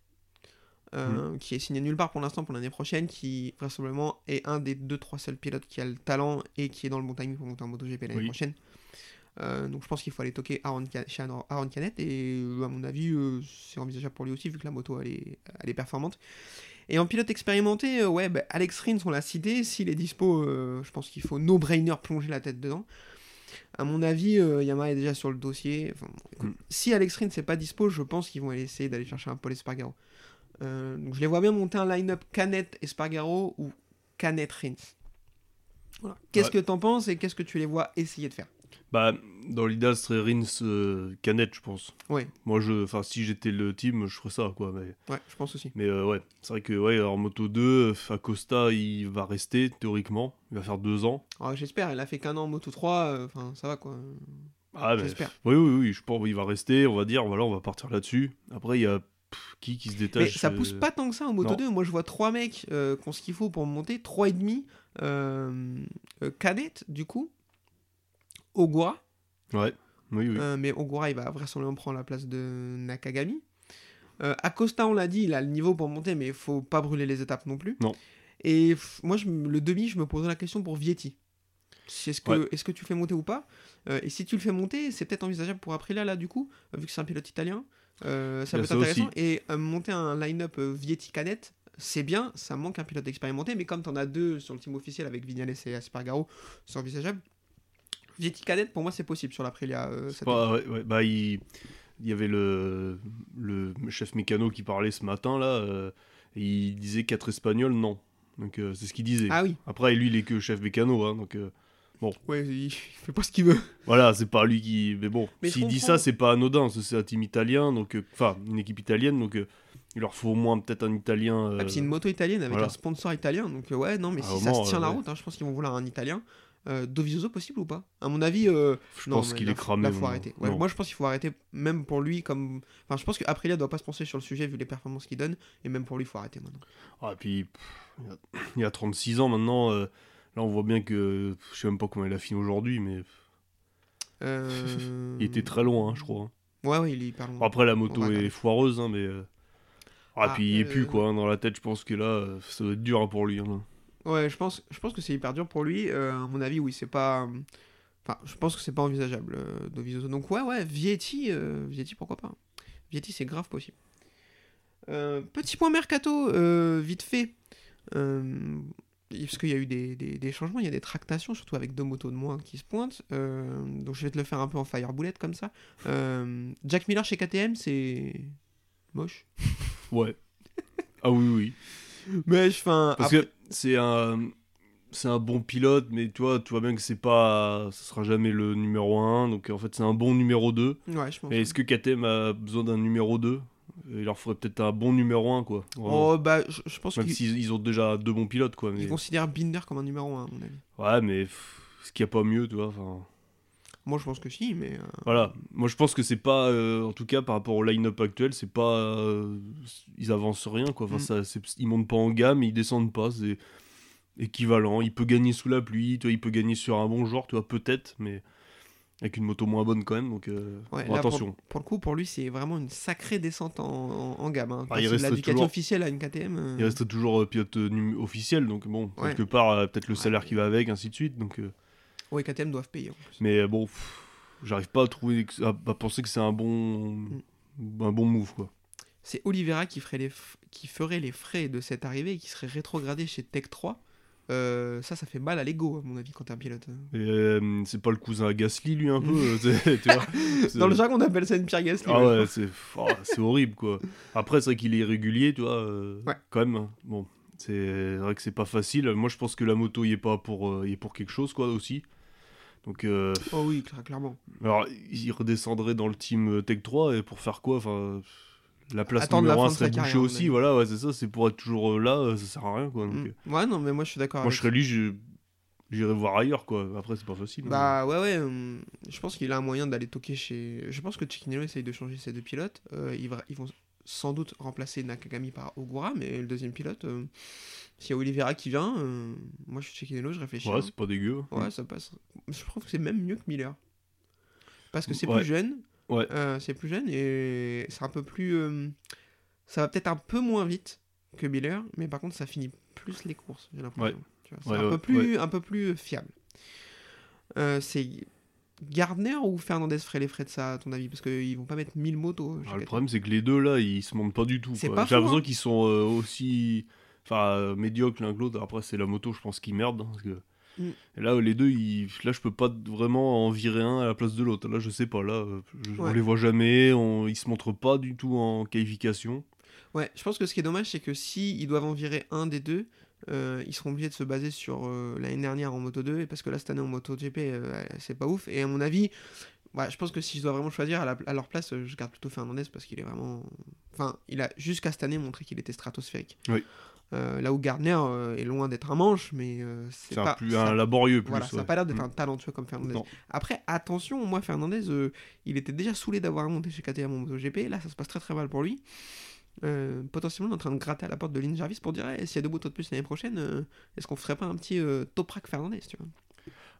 euh, qui est signé nulle part pour l'instant pour l'année prochaine, qui vraisemblablement est un des deux trois seuls pilotes qui a le talent et qui est dans le bon timing pour monter en MotoGP l'année Oui. prochaine. Euh, donc je pense qu'il faut aller toquer Aaron, chez Aaron Canet et euh, à mon avis c'est envisageable pour lui aussi vu que la moto elle est, elle est performante. Et en pilote expérimenté, ouais, bah, Alex Rins on l'a cité, s'il est dispo, je pense qu'il faut no-brainer plonger la tête dedans. À mon avis, euh, Yamaha est déjà sur le dossier. Enfin, Mm. Si Alex Rins n'est pas dispo, je pense qu'ils vont essayer d'aller chercher un Paul Espargaro. Euh, donc je les vois bien monter un line-up Canet Espargaro ou Canet Rins. Voilà. Qu'est-ce Ouais. que t'en penses et qu'est-ce que tu les vois essayer de faire? Bah, dans l'idéal, ce serait Rins euh, Canet, je pense. Ouais, Moi, je, enfin, si j'étais le team, je ferais ça, quoi. Mais, ouais, je pense aussi. mais euh, ouais, c'est vrai que, ouais, en moto 2, Acosta, il va rester, théoriquement. Il va faire deux ans. Alors, J'espère, il a fait qu'un an en Moto 3, euh, enfin ça va quoi. Ah, mais, J'espère. oui, oui, oui, je pense qu'il va rester, on va dire, voilà, on va partir là-dessus. Après, il y a pff, qui qui se Mais détache. ça pousse euh, pas tant que ça en Moto non. 2. Moi, je vois trois mecs euh, qui ont ce qu'il faut pour monter, trois et demi. Euh, euh, Cadet, du coup. Ogura. Ouais, oui, oui. Mais Ogura, il va vraisemblablement prendre la place de Nakagami. Acosta, on l'a dit, il a le niveau pour monter, mais il faut pas brûler les étapes non plus. Non. Et moi, je le demi, je me posais la question pour Vietti. Est-ce que, Ouais. que tu le fais monter ou pas? Euh, Et si tu le fais monter, c'est peut-être envisageable pour Aprilia, là, du coup, vu que c'est un pilote italien. Euh, ça peut a être intéressant. aussi. Et euh, monter un line-up euh, Vietti-Canet, c'est bien, ça manque un pilote expérimenté, mais comme tu en as deux sur le team officiel avec Vignales et Aspargaro, c'est envisageable. Vietti-Canet, pour moi, c'est possible sur l'Aprilia. Bah, ouais, ouais, bah, il, il y avait le, le chef mécano qui parlait ce matin là. et il disait quatre espagnols, non. Donc euh, c'est ce qu'il disait. Ah oui, Après, lui, il est que chef mécano, hein, donc euh, ouais, il fait pas ce qu'il veut. voilà, c'est pas lui qui. Mais bon, s'il dit ça, c'est pas anodin. C'est un team italien, donc euh, enfin une équipe italienne, donc euh, il leur faut au moins peut-être un italien. euh, Ah, c'est une moto italienne avec voilà. un sponsor italien, donc euh, ouais, non, mais À si ça moment, se tient la euh, ouais. route, hein, je pense qu'ils vont vouloir un italien. Euh, Dovizioso possible ou pas? À mon avis, euh, je non, pense qu'il est cramé. Là, faut moi. arrêter. Ouais, moi, je pense qu'il faut arrêter, même pour lui, comme. Enfin, je pense qu'Aprilia doit pas se penser sur le sujet vu les performances qu'il donne, et même pour lui, il faut arrêter maintenant. Ah, et puis, pff, il y a- il y a 36 ans maintenant. Euh, là, on voit bien que. Je sais même pas comment il a fini aujourd'hui, mais Euh, il était très loin, hein, je crois. hein. Ouais, ouais, il est hyper loin. Après, la moto est foireuse, hein, mais. euh, Ah, Ah, puis il est euh, plus, quoi. hein, dans la tête, je pense que là, euh, ça doit être dur pour lui. Ouais, je pense, je pense que c'est hyper dur pour lui. Euh, à mon avis, oui, c'est pas. Enfin, je pense que c'est pas envisageable, euh, Dovizioso. Donc, ouais, ouais, Vietti, euh, Vietti, pourquoi pas. Vietti, c'est grave possible. Euh, petit point mercato, euh, vite fait. Euh, parce qu'il y a eu des, des- des changements, il y a des tractations, surtout avec deux motos de moins qui se pointent. Euh, donc, je vais te le faire un peu en fireboulette comme ça. Euh, Jack Miller chez KTM, c'est moche. Ouais. ah oui, oui. Mais, enfin. Parce que c'est un. C'est un bon pilote, mais tu vois, tu vois bien que c'est pas. Ça sera jamais le numéro 1. Donc en fait, c'est un bon numéro 2. Ouais, je pense. Est-ce que KTM a besoin d'un numéro 2 Il leur faudrait peut-être un bon numéro 1, quoi. Vraiment. Oh, bah, je, je pense Même s'ils ils ont déjà deux bons pilotes, quoi. Mais... ils considèrent Binder comme un numéro 1, à mon avis. Ouais, mais est-ce qu'il n'y a pas mieux, tu vois enfin, Moi, je pense que si, mais. euh, Voilà. Moi, je pense que c'est pas. euh, en tout cas, par rapport au line-up actuel, c'est pas. euh, ils avancent rien, quoi. Enfin, Mm. ça, c'est- ils montent pas en gamme, ils descendent pas. C'est équivalent. Il peut gagner sous la pluie, tu vois, il peut gagner sur un bon joueur, tu vois, peut-être, mais avec une moto moins bonne quand même. Donc, euh, ouais, bon, là, pour- attention. Pour, le coup, pour lui, c'est vraiment une sacrée descente en, en, en gamme. Hein. Ah, toujours- officielle à une KTM. euh, Il reste toujours euh, pilote officiel, donc bon, Ouais. quelque part, peut-être le Ouais. salaire qui va avec, ainsi de suite. Donc, Ouais, KTM doivent payer en plus. mais bon, j'arrive pas à trouver, que- à, à penser que c'est un bon, un bon move, quoi. C'est Oliveira qui ferait, les f- qui ferait les frais de cette arrivée et qui serait rétrogradé chez Tech 3. Euh, ça, ça fait mal à l'ego, à mon avis, quand t'es un pilote. Et, euh, c'est pas le cousin à Gasly, lui, un peu tu vois Dans le jargon, on appelle ça une pierre Gasly. Ah ouais, c'est oh, c'est horrible, quoi. Après, c'est vrai qu'il est irrégulier, tu vois, euh, Ouais. quand même. hein. Bon, c'est vrai que c'est pas facile. Moi, je pense que la moto, il est pas pour, y est pour quelque chose, quoi, aussi. Donc, euh, Oh oui, cla- clairement. alors, il redescendrait dans le team Tech 3, et pour faire quoi Enfin, la place Attendre numéro fin 1 de sa serait bouchée carrière, aussi, voilà, ouais, c'est ça, c'est pour être toujours euh, là, euh, ça sert à rien, quoi. Donc, Mm. euh, Ouais, non, mais moi, je suis d'accord moi, avec je serais lui, je- j'irais voir ailleurs, quoi. Après, c'est pas facile. hein. Bah ouais, ouais, hum, je pense qu'il a un moyen d'aller toquer chez. Je pense que Chikinelo essaye de changer ses deux pilotes. Euh, ils, va- ils vont sans doute remplacer Nakagami par Ogura, mais le deuxième pilote, euh, s'il y a Oliveira qui vient, moi je suis Chikinelo, je réfléchis. ouais, hein. c'est pas dégueu. Ouais, ça passe. Je trouve que c'est même mieux que Miller. Parce que c'est Ouais. plus jeune. Ouais. euh, c'est plus jeune et c'est un peu plus. euh, ça va peut-être un peu moins vite que Miller, mais par contre ça finit plus les courses, j'ai l'impression. C'est Ouais, un, peu plus, un peu plus fiable. Euh, c'est Gardner ou Fernandez ferait les frais de ça, à ton avis? Parce qu'ils vont pas mettre 1000 motos. Ah, le problème, c'est que les deux là, ils se montent pas du tout. J'ai l'impression hein. qu'ils sont aussi, enfin, médiocres l'un que l'autre. Après, c'est la moto, je pense, qui merde. hein, parce que... Mm. Et là, les deux, ils... là, je peux pas vraiment en virer un à la place de l'autre. Là, je sais pas. Là, je- on les voit jamais. On... Ils se montrent pas du tout en qualification. Ouais, je pense que ce qui est dommage, c'est que si ils doivent en virer un des deux, euh, ils seront obligés de se baser sur euh, l'année dernière en Moto 2, et parce que là, cette année en Moto GP, euh, c'est pas ouf. Et à mon avis, ouais, je pense que si je dois vraiment choisir à, la- à leur place, je garde plutôt Fernandez parce qu'il est vraiment. Enfin, il a jusqu'à cette année montré qu'il était stratosphérique. Oui. Euh, là où Gardner euh, est loin d'être un manche, mais euh, c'est un, pas. plus, ça- un laborieux plus. voilà, ça n'a pas l'air d'être Mm. un talentueux comme Fernandez. Non. Après, attention, moi, Fernandez, il était déjà saoulé d'avoir monté chez KTM en MotoGP. Là, ça se passe très très mal pour lui. potentiellement en train de gratter à la porte de Lynn Jarvis pour dire Eh, s'il y a deux motos de plus l'année prochaine, est-ce qu'on ferait pas un petit Toprak Fernandez tu vois?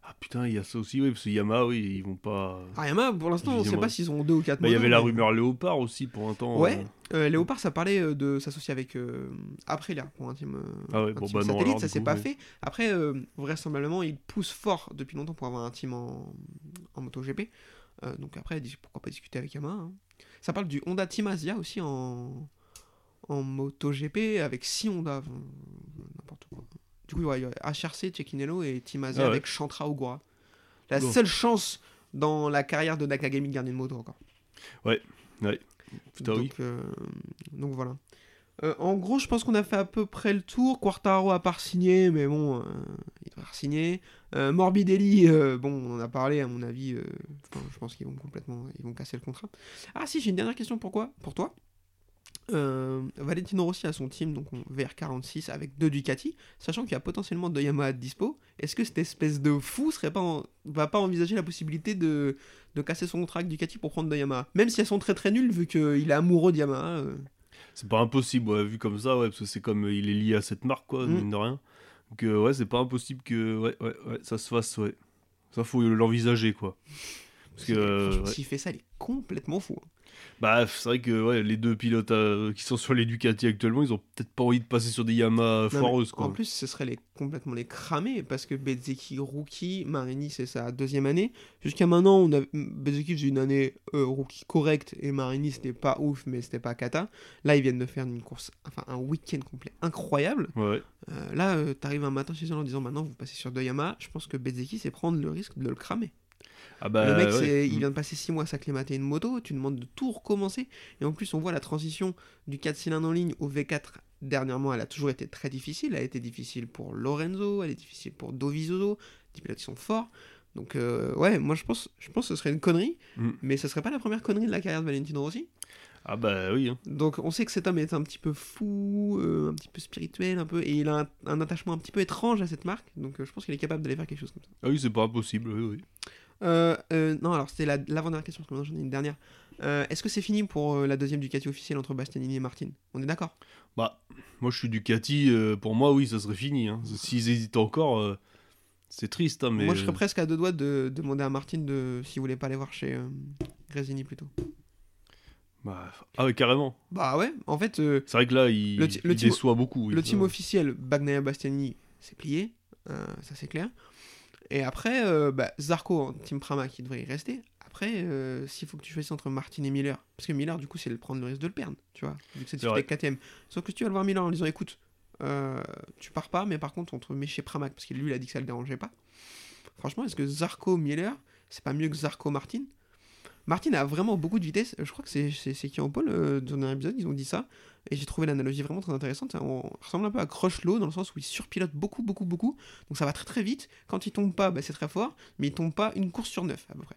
Ah putain, il y a ça aussi, oui, parce que Yamaha, oui, ils vont pas. Ah, Yamaha, pour l'instant, on sait Évidemment. pas s'ils ont deux ou quatre Bah, il y avait la rumeur Léopard aussi pour un temps. Ouais. euh, Euh, Léopard, ça parlait euh, de s'associer avec euh, Aprilia pour un team, euh, Ah ouais, un bon, team bah satellite, ça s'est pas fait. Après, vraisemblablement, ils poussent fort depuis longtemps pour avoir un team en, en MotoGP. Donc après, pourquoi pas discuter avec Yamaha hein. Ça parle du Honda Team Asia aussi en, en MotoGP avec 6 Honda. Du coup, ouais, il y a HRC, Cecchinello et Ah ouais. avec Chantra Ogura. La Bon. seule chance dans la carrière de Nakagami de garder une moto encore. Putain, donc, oui. euh, donc voilà. Euh, en gros, je pense qu'on a fait à peu près le tour. Quartaro a pas signé, mais bon, euh, il devrait signer. Euh, Morbidelli, bon, on en a parlé, à mon avis. enfin, je pense qu'ils vont complètement, ils vont casser le contrat. Ah si, j'ai une dernière question pour quoi Pour toi? Euh, Valentino Rossi a son team, donc en VR46 avec deux Ducati, sachant qu'il y a potentiellement deux Yamaha de dispo. Est-ce que cette espèce de fou serait pas en- va pas envisager la possibilité de, de casser son contrat avec Ducati pour prendre deux Yamaha Même si elles sont très très nulles, vu qu'il est amoureux de Yamaha. euh. C'est pas impossible, ouais, vu comme ça, ouais, parce que c'est comme euh, il est lié à cette marque, quoi, Mm. mine de rien. Donc, euh, ouais, c'est pas impossible que ouais, ouais, ouais, ça se fasse, ouais. Ça, faut l'envisager, quoi. Parce que, s'il fait ça, il est complètement fou. hein. Bah, c'est vrai que ouais, les deux pilotes euh, qui sont sur les Ducati actuellement, ils ont peut-être pas envie de passer sur des Yamaha foireuses, quoi. En plus, ce serait les, complètement les cramer parce que Bezzeki rookie, Marini c'est sa deuxième année. Jusqu'à maintenant, on a Bezzeki faisait une année euh, rookie correcte et Marini c'était pas ouf, mais c'était pas cata. Là, ils viennent de faire une course, enfin un week-end complet incroyable. Ouais, Euh, là, t'arrives un matin chez eux en disant maintenant vous passez sur deux Yamaha. Je pense que Bezzeki c'est prendre le risque de le cramer. Ah bah, le mec, ouais. il Mm. vient de passer 6 mois à s'acclimater une moto, tu demandes de tout recommencer. Et en plus, on voit la transition du 4 cylindres en ligne au V4 dernièrement, elle a toujours été très difficile. Elle a été difficile pour Lorenzo, elle est difficile pour Dovizioso, des pilotes qui sont forts. Donc, euh, ouais, moi je pense, je pense que ce serait une connerie, Mm. mais ce serait pas la première connerie de la carrière de Valentino Rossi. Ah bah oui, hein. Donc, on sait que cet homme est un petit peu fou, euh, un petit peu spirituel, un peu, et il a un, un attachement un petit peu étrange à cette marque. Donc, euh, je pense qu'il est capable d'aller faire quelque chose comme ça. Ah oui, c'est pas impossible, oui, oui. Euh, euh, non, alors c'était la- l'avant-dernière question, parce que j'en ai une dernière. Euh, Est-ce que c'est fini pour euh, la deuxième Ducati officielle entre Bastianini et Martin? On est d'accord? Bah, moi je suis Ducati, euh, pour moi, oui, ça serait fini. Hein. S'ils hésitent encore, c'est triste, hein, mais. Moi je serais presque à deux doigts de, de demander à Martin de, s'il voulait pas aller voir chez Gresini plutôt. bah, Ah ouais, carrément. Bah ouais, en fait, C'est vrai que là, il, Le ti- le il déçoit beaucoup. oui, le team officiel Bagnaia Bastianini c'est plié, ça c'est clair. Et après, euh, bah, Zarco en team Prama qui devrait y rester. Après, euh, s'il faut que tu choisisses entre Martin et Miller, parce que Miller du coup c'est le prendre le risque de le perdre, tu vois, vu que c'est vrai. 4ème. Sauf que si tu vas le voir Miller en disant écoute, euh, tu pars pas, mais par contre on te met chez Pramac, parce que lui il a dit que ça le dérangeait pas. Franchement, est-ce que Zarco Miller, c'est pas mieux que Zarco Martin? Martin a vraiment beaucoup de vitesse. Je crois que c'est qui en Paul euh, dans un épisode, ils ont dit ça. Et j'ai trouvé l'analogie vraiment très intéressante. On ressemble un peu à Crutchlow dans le sens où il surpilote beaucoup, beaucoup, beaucoup. Donc ça va très très vite. Quand il tombe pas, bah, c'est très fort. Mais il tombe pas une course sur neuf à peu près.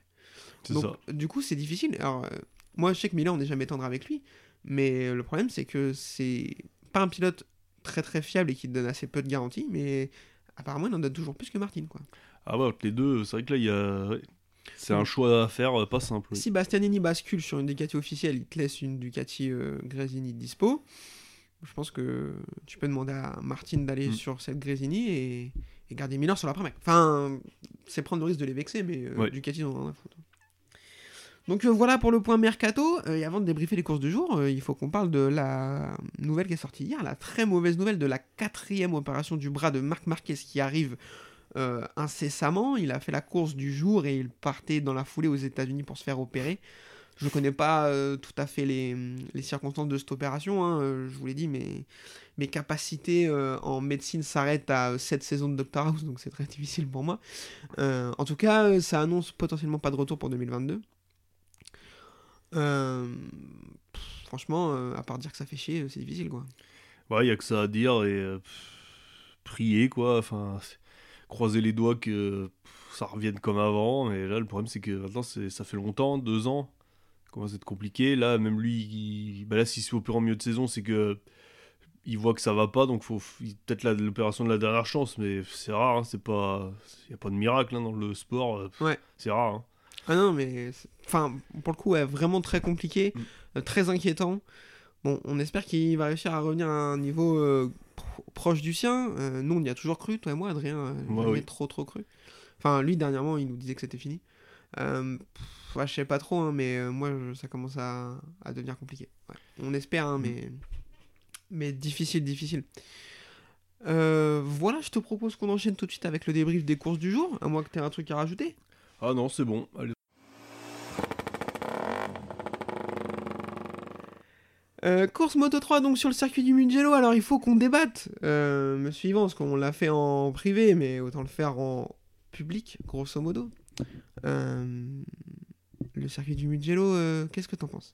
Donc ça. du coup c'est difficile. Alors euh, moi je sais que Miller on n'est jamais tendre avec lui. Mais le problème c'est que c'est pas un pilote très très fiable et qui donne assez peu de garanties. Mais apparemment il en donne toujours plus que Martin. Quoi. Ah ouais, entre les deux, c'est vrai que là, il y a. C'est un choix à faire, euh, pas simple. Si Bastianini bascule sur une Ducati officielle, il te laisse une Ducati euh, Gresini dispo. Je pense que tu peux demander à Martin d'aller Mm. sur cette Gresini et, et garder Miller sur la première. Enfin, c'est prendre le risque de les vexer, mais euh, Ouais. Ducati, à foutre. Donc euh, voilà pour le point mercato. Euh, et avant de débriefer les courses du jour, il faut qu'on parle de la nouvelle qui est sortie hier, la très mauvaise nouvelle de la quatrième opération du bras de Marc Marquez qui arrive euh, incessamment. Il a fait la course du jour et il partait dans la foulée aux États-Unis pour se faire opérer. Je ne connais pas euh, tout à fait les, circonstances de cette opération, hein, euh, je vous l'ai dit, mais mes capacités en médecine s'arrêtent à 7 saisons de Doctor House, donc c'est très difficile pour moi. En tout cas, ça annonce potentiellement pas de retour pour 2022. Euh, pff, franchement, à part dire que ça fait chier, c'est difficile quoi. Ouais, il y a que ça à dire et prier, quoi. Enfin, croiser les doigts que pff, ça revienne comme avant. Mais là, le problème, c'est que maintenant, ça fait longtemps, deux ans. Ça commence à être compliqué. Là, même lui, il- bah là, s'il se fait opérer en milieu de saison, c'est que il voit que ça va pas. Donc, faut peut-être l'opération de la dernière chance. Mais c'est rare, hein, c'est pas. Il n'y a pas de miracle hein, dans le sport. euh, Ouais. C'est rare. hein. Ah non, mais. Enfin, pour le coup, ouais, vraiment très compliqué, Mm. euh, très inquiétant. Bon, on espère qu'il va réussir à revenir à un niveau euh, pro- proche du sien. Euh, nous, on y a toujours cru, toi et moi, Adrien, euh, jamais oui. trop trop cru. Enfin, lui, dernièrement, il nous disait que c'était fini. Euh, pff, ouais, je sais pas trop, hein, mais euh, moi, je- ça commence à, à devenir compliqué. Ouais. On espère, hein, mais... mais difficile, difficile. Euh, voilà, je te propose qu'on enchaîne tout de suite avec le débrief des courses du jour, à moins que tu aies un truc à rajouter. Ah non, c'est bon. Allez. Euh, course Moto 3 donc sur le circuit du Mugello, alors il faut qu'on débatte, euh, me suivant, parce qu'on l'a fait en privé, mais autant le faire en public, grosso modo. Euh, le circuit du Mugello, euh, qu'est-ce que t'en penses?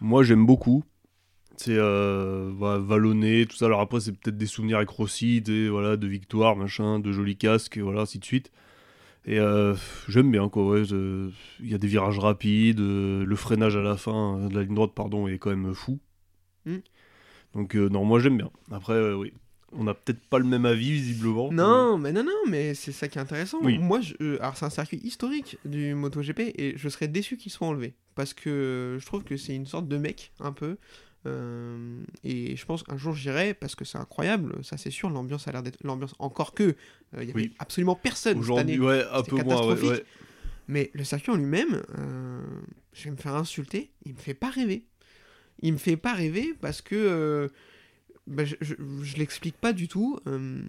Moi, j'aime beaucoup. C'est va- vallonné, tout ça. Alors après, c'est peut-être des souvenirs avec Rossi, voilà, de victoires, machin, de jolis casques, voilà, ainsi de suite. Et euh, j'aime bien, quoi. ouais, Il y a des virages rapides, euh, le freinage à la fin euh, de la ligne droite, pardon, est quand même fou. Mm. Donc, euh, non, moi, j'aime bien. Après, euh, oui. On n'a peut-être pas le même avis, visiblement. Non, mais non, non, mais c'est ça qui est intéressant. Oui. Moi, je- alors c'est un circuit historique du MotoGP et je serais déçu qu'il soit enlevé parce que je trouve que c'est une sorte de mec un peu. Euh, et je pense un jour j'irai parce que c'est incroyable, ça c'est sûr. L'ambiance a l'air d'être l'ambiance encore que euh, il y avait Oui. absolument personne cette année. Ouais, un peu moins. ouais. Mais le circuit en lui-même, euh, je vais me faire insulter, il me fait pas rêver. Il me fait pas rêver parce que euh, bah, je, je, je l'explique pas du tout. euh,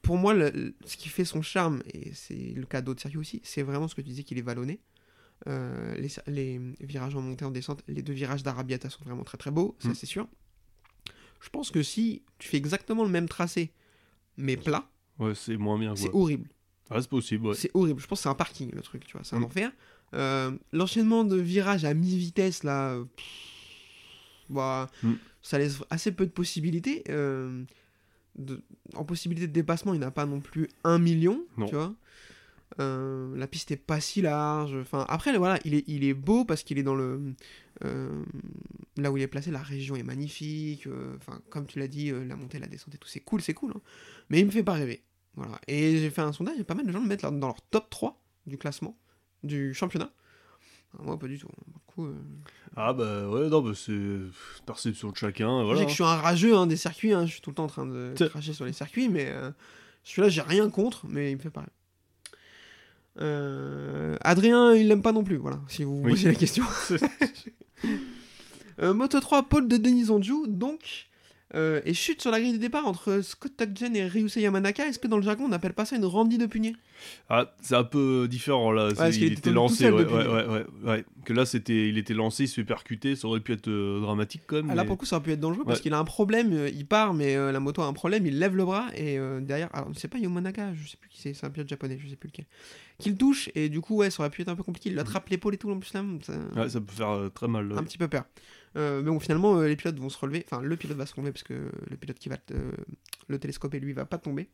pour moi, le- le- ce qui fait son charme, et c'est le cas d'autres circuits aussi, c'est vraiment ce que tu disais qu'il est vallonné. Euh, les, les virages en montée en descente, les deux virages d'Arabiata sont vraiment très très beaux, ça Mm. c'est sûr. Je pense que si tu fais exactement le même tracé, mais plat, Ouais, c'est moins bien, c'est horrible. Ah, c'est possible, ouais. C'est horrible. Je pense que c'est un parking, le truc, tu vois. C'est un Mm. enfer. Euh, L'enchaînement de virages à mi-vitesse, là, pff, bah, ça laisse assez peu de possibilités. Euh, de- en possibilité de dépassement, il n'y en a pas non plus un million, Non. tu vois. Euh, la piste est pas si large. Enfin, après, voilà, il est, il est beau parce qu'il est dans le. euh, là où il est placé, la région est magnifique. euh, Enfin, comme tu l'as dit, la montée, la descente et tout, c'est cool, c'est cool. hein. Mais il me fait pas rêver. Voilà. Et j'ai fait un sondage, et pas mal de gens le mettent dans leur top 3 du classement du championnat. Ah, moi, pas du tout. Du coup, Ah, bah ouais, non, bah c'est perception de chacun, Je sais que je suis un rageux hein, des circuits, hein, je suis tout le temps en train de cracher sur les circuits, mais celui-là, j'ai rien contre, mais il me fait pareil. Euh, Adrien, il l'aime pas non plus, voilà, si vous vous Oui. posez la question. Euh, Moto 3, Paul de Denis Onju, donc, euh, et chute sur la grille de départ entre Scott Tuckjen et Ryusei Yamanaka. Est-ce que dans le jargon, on n'appelle pas ça une Randy de punier? Ah, c'est un peu différent là. c'est- parce qu'il il était lancé, ouais, ouais, ouais, ouais, ouais. Que là, c'était, il était lancé, il se fait percuter, ça aurait pu être euh, dramatique quand même. Ah, Là, mais- pour le coup, ça aurait pu être dangereux parce Ouais. qu'il a un problème. euh, il part, mais la moto a un problème. Il lève le bras et derrière, alors c'est pas Yamanaka, je sais plus qui c'est, c'est un pilote japonais, je sais plus lequel. Qu'il touche et du coup, ouais, ça aurait pu être un peu compliqué. Il attrape l'épaule et tout en plus là, ça- Ouais, ça peut faire très mal. un ouais. petit peu peur. Euh, mais bon, finalement, euh, les pilotes vont se relever. Enfin, le pilote va se relever parce que le pilote qui va euh, le télescoper, lui, va pas tomber.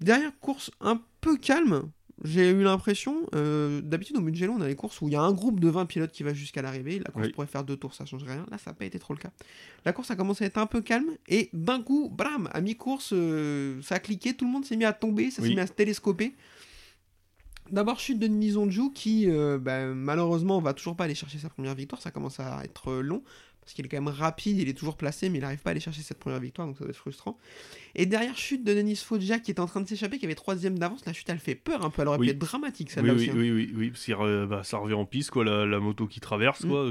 Dernière course un peu calme, j'ai eu l'impression. euh, D'habitude, au Mugello, on a les courses où il y a un groupe de 20 pilotes qui va jusqu'à l'arrivée. La course Oui. pourrait faire deux tours, ça change rien. Là, ça n'a pas été trop le cas. La course a commencé à être un peu calme et d'un coup, bram, à mi-course, euh, ça a cliqué, tout le monde s'est mis à tomber, ça s'est mis à se télescoper. D'abord, chute de Nizonju qui, euh, bah, malheureusement, va toujours pas aller chercher sa première victoire. Ça commence à être long parce qu'il est quand même rapide, il est toujours placé, mais il n'arrive pas à aller chercher cette première victoire, donc ça doit être frustrant. Et derrière, chute de Denis Foggia qui est en train de s'échapper, qui avait troisième d'avance. La chute, elle fait peur un peu. Elle aurait Oui. pu être dramatique Oui, celle-là oui, aussi. hein. oui, oui, oui, parce que bah, ça revient en piste, quoi, la, la moto qui traverse, Mm. quoi.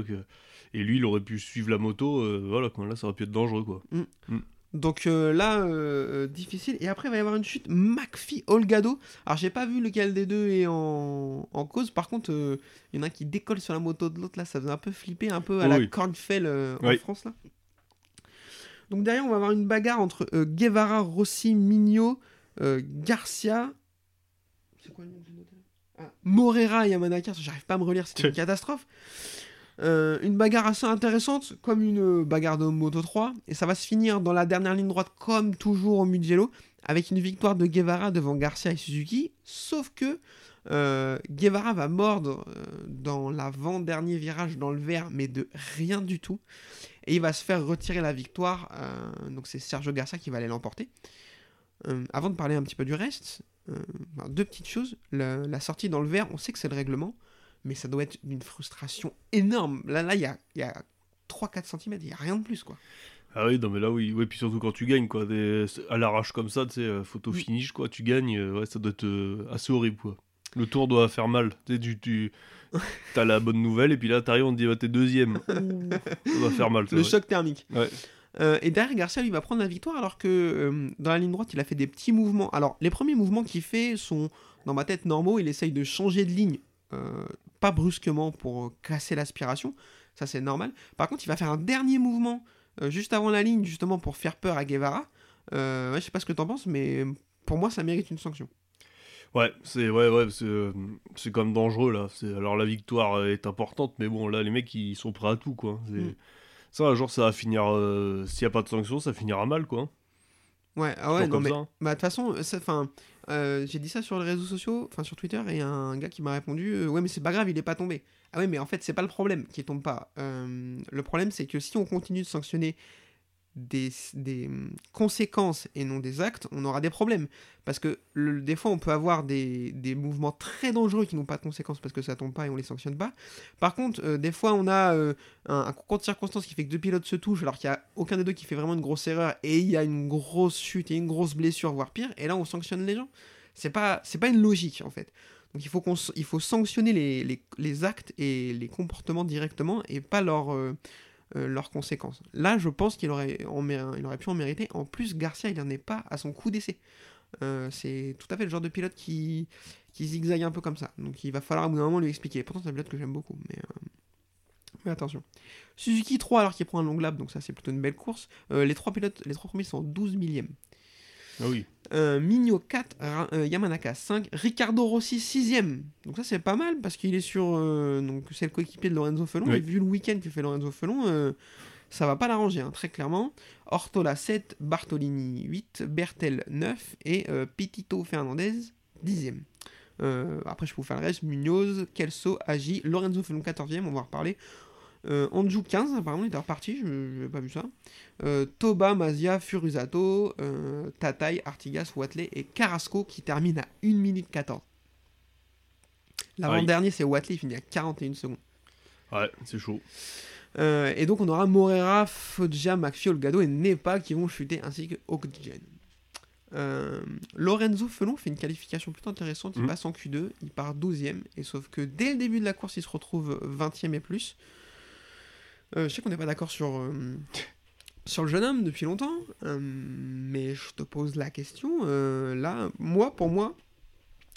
Et lui, il aurait pu suivre la moto, euh, voilà, quoi, là, ça aurait pu être dangereux, quoi. Donc euh, là, euh, euh, difficile. Et après, il va y avoir une chute McPhee Olgado. Alors, j'ai pas vu lequel des deux est en, en cause. Par contre, euh, il y en a un qui décolle sur la moto de l'autre. Là, ça faisait un peu flipper, un peu à Oui, la oui. Cornfell euh, en Oui. France. là. Donc derrière, on va avoir une bagarre entre Guevara, Rossi, Migno, euh, Garcia. C'est quoi le nom Ah, Morera et Yamanaka. J'arrive pas à me relire, c'était une catastrophe. Euh, une bagarre assez intéressante, comme une bagarre de Moto 3, et ça va se finir dans la dernière ligne droite, comme toujours au Mugello, avec une victoire de Guevara devant Garcia et Suzuki, sauf que euh, Guevara va mordre euh, dans l'avant-dernier virage dans le vert, mais de rien du tout, et il va se faire retirer la victoire, euh, donc c'est Sergio Garcia qui va aller l'emporter. Euh, avant de parler un petit peu du reste, euh, deux petites choses, la sortie dans le vert, on sait que c'est le règlement, mais ça doit être une frustration énorme. Là, là, il y a, y a 3-4 cm, il n'y a rien de plus, quoi. Ah oui, non mais là oui, ouais, puis surtout quand tu gagnes quoi, des... à l'arrache comme ça, tu sais, euh, photo finish quoi, tu gagnes, euh, ouais, ça doit être euh, assez horrible quoi. Le tour doit faire mal, tu sais, tu, tu... as la bonne nouvelle et puis là t'arrives on te dit bah, t'es deuxième, ça doit faire mal. Le choc thermique. Ouais. Euh, et derrière, Garcia, lui, va prendre la victoire alors que euh, dans la ligne droite, il a fait des petits mouvements. Alors, les premiers mouvements qu'il fait sont, dans ma tête, normaux. Il essaye de changer de ligne, euh, pas brusquement pour euh, casser l'aspiration. Ça, c'est normal. Par contre, il va faire un dernier mouvement euh, juste avant la ligne, justement pour faire peur à Guevara. Euh, ouais, je sais pas ce que t'en penses, mais pour moi, ça mérite une sanction. Ouais, c'est ouais, ouais, c'est, c'est quand même dangereux là. Alors la victoire est importante, mais bon là les mecs ils sont prêts à tout quoi. Mm. Ça un jour ça va finir, s'il y a pas de sanction ça finira mal quoi. Ouais, ah ouais, non, comme mais ça. Bah, de toute façon, enfin, euh, j'ai dit ça sur les réseaux sociaux, enfin sur Twitter, et un gars qui m'a répondu euh, Ouais, mais c'est pas grave, il est pas tombé. Ah ouais, mais en fait, c'est pas le problème qu'il tombe pas. Euh, le problème, c'est que si on continue de sanctionner des, hum, conséquences et non des actes, on aura des problèmes. Parce que des fois, on peut avoir des, des mouvements très dangereux qui n'ont pas de conséquences parce que ça tombe pas et on les sanctionne pas. Par contre, euh, des fois, on a euh, un, un concours de circonstances qui fait que deux pilotes se touchent alors qu'il n'y a aucun des deux qui fait vraiment une grosse erreur et il y a une grosse chute et une grosse blessure, voire pire, et là, on sanctionne les gens. C'est pas, c'est pas une logique en fait. Donc il faut, il faut sanctionner les, les- les actes et les comportements directement et pas leurs euh, euh, leurs conséquences. Là, je pense qu'il aurait, il aurait pu en mériter. En plus, Garcia, il n'en est pas à son coup d'essai. Euh, c'est tout à fait le genre de pilote qui, qui zigzague un peu comme ça. Donc il va falloir à d'un moment lui expliquer. Pourtant, c'est un pilote que j'aime beaucoup. Mais, euh, attention. Suzuki 3 alors qu'il prend un long lap, donc ça c'est plutôt une belle course. Les trois pilotes, les trois premiers sont en 12 millième. Ah oui. Euh, Migno 4, Ra- euh, Yamanaka 5, Ricardo Rossi 6ème. Donc ça c'est pas mal parce qu'il est sur... euh, donc c'est le coéquipier de Lorenzo Felon. Oui. Et vu le week-end que fait Lorenzo Felon, euh, ça va pas l'arranger, hein, très clairement. Ortola 7, Bartolini 8, Bertel 9 et euh, Pitito Fernandez 10ème. Euh, après je peux vous faire le reste. Munoz, Kelso, Agi, Lorenzo Felon 14ème, on va en reparler. Euh, Anju 15, apparemment il était reparti, je n'avais pas vu ça. Euh, Toba, Mazia, Furusato, euh, Tatai, Artigas, Watley et Carrasco qui termine à 1 minute 14. L'avant-dernier c'est Watley, il finit à 41 secondes. Ouais, c'est chaud. Euh, et donc on aura Morera, Foggia, McPhee, Olgado et Nepa qui vont chuter ainsi que. Euh, Lorenzo Felon fait une qualification plutôt intéressante, il Mhm. passe en Q2, il part 12ème, et sauf que dès le début de la course il se retrouve 20ème et plus. Euh, je sais qu'on n'est pas d'accord sur, euh, sur le jeune homme depuis longtemps, euh, mais je te pose la question, là, moi, pour moi,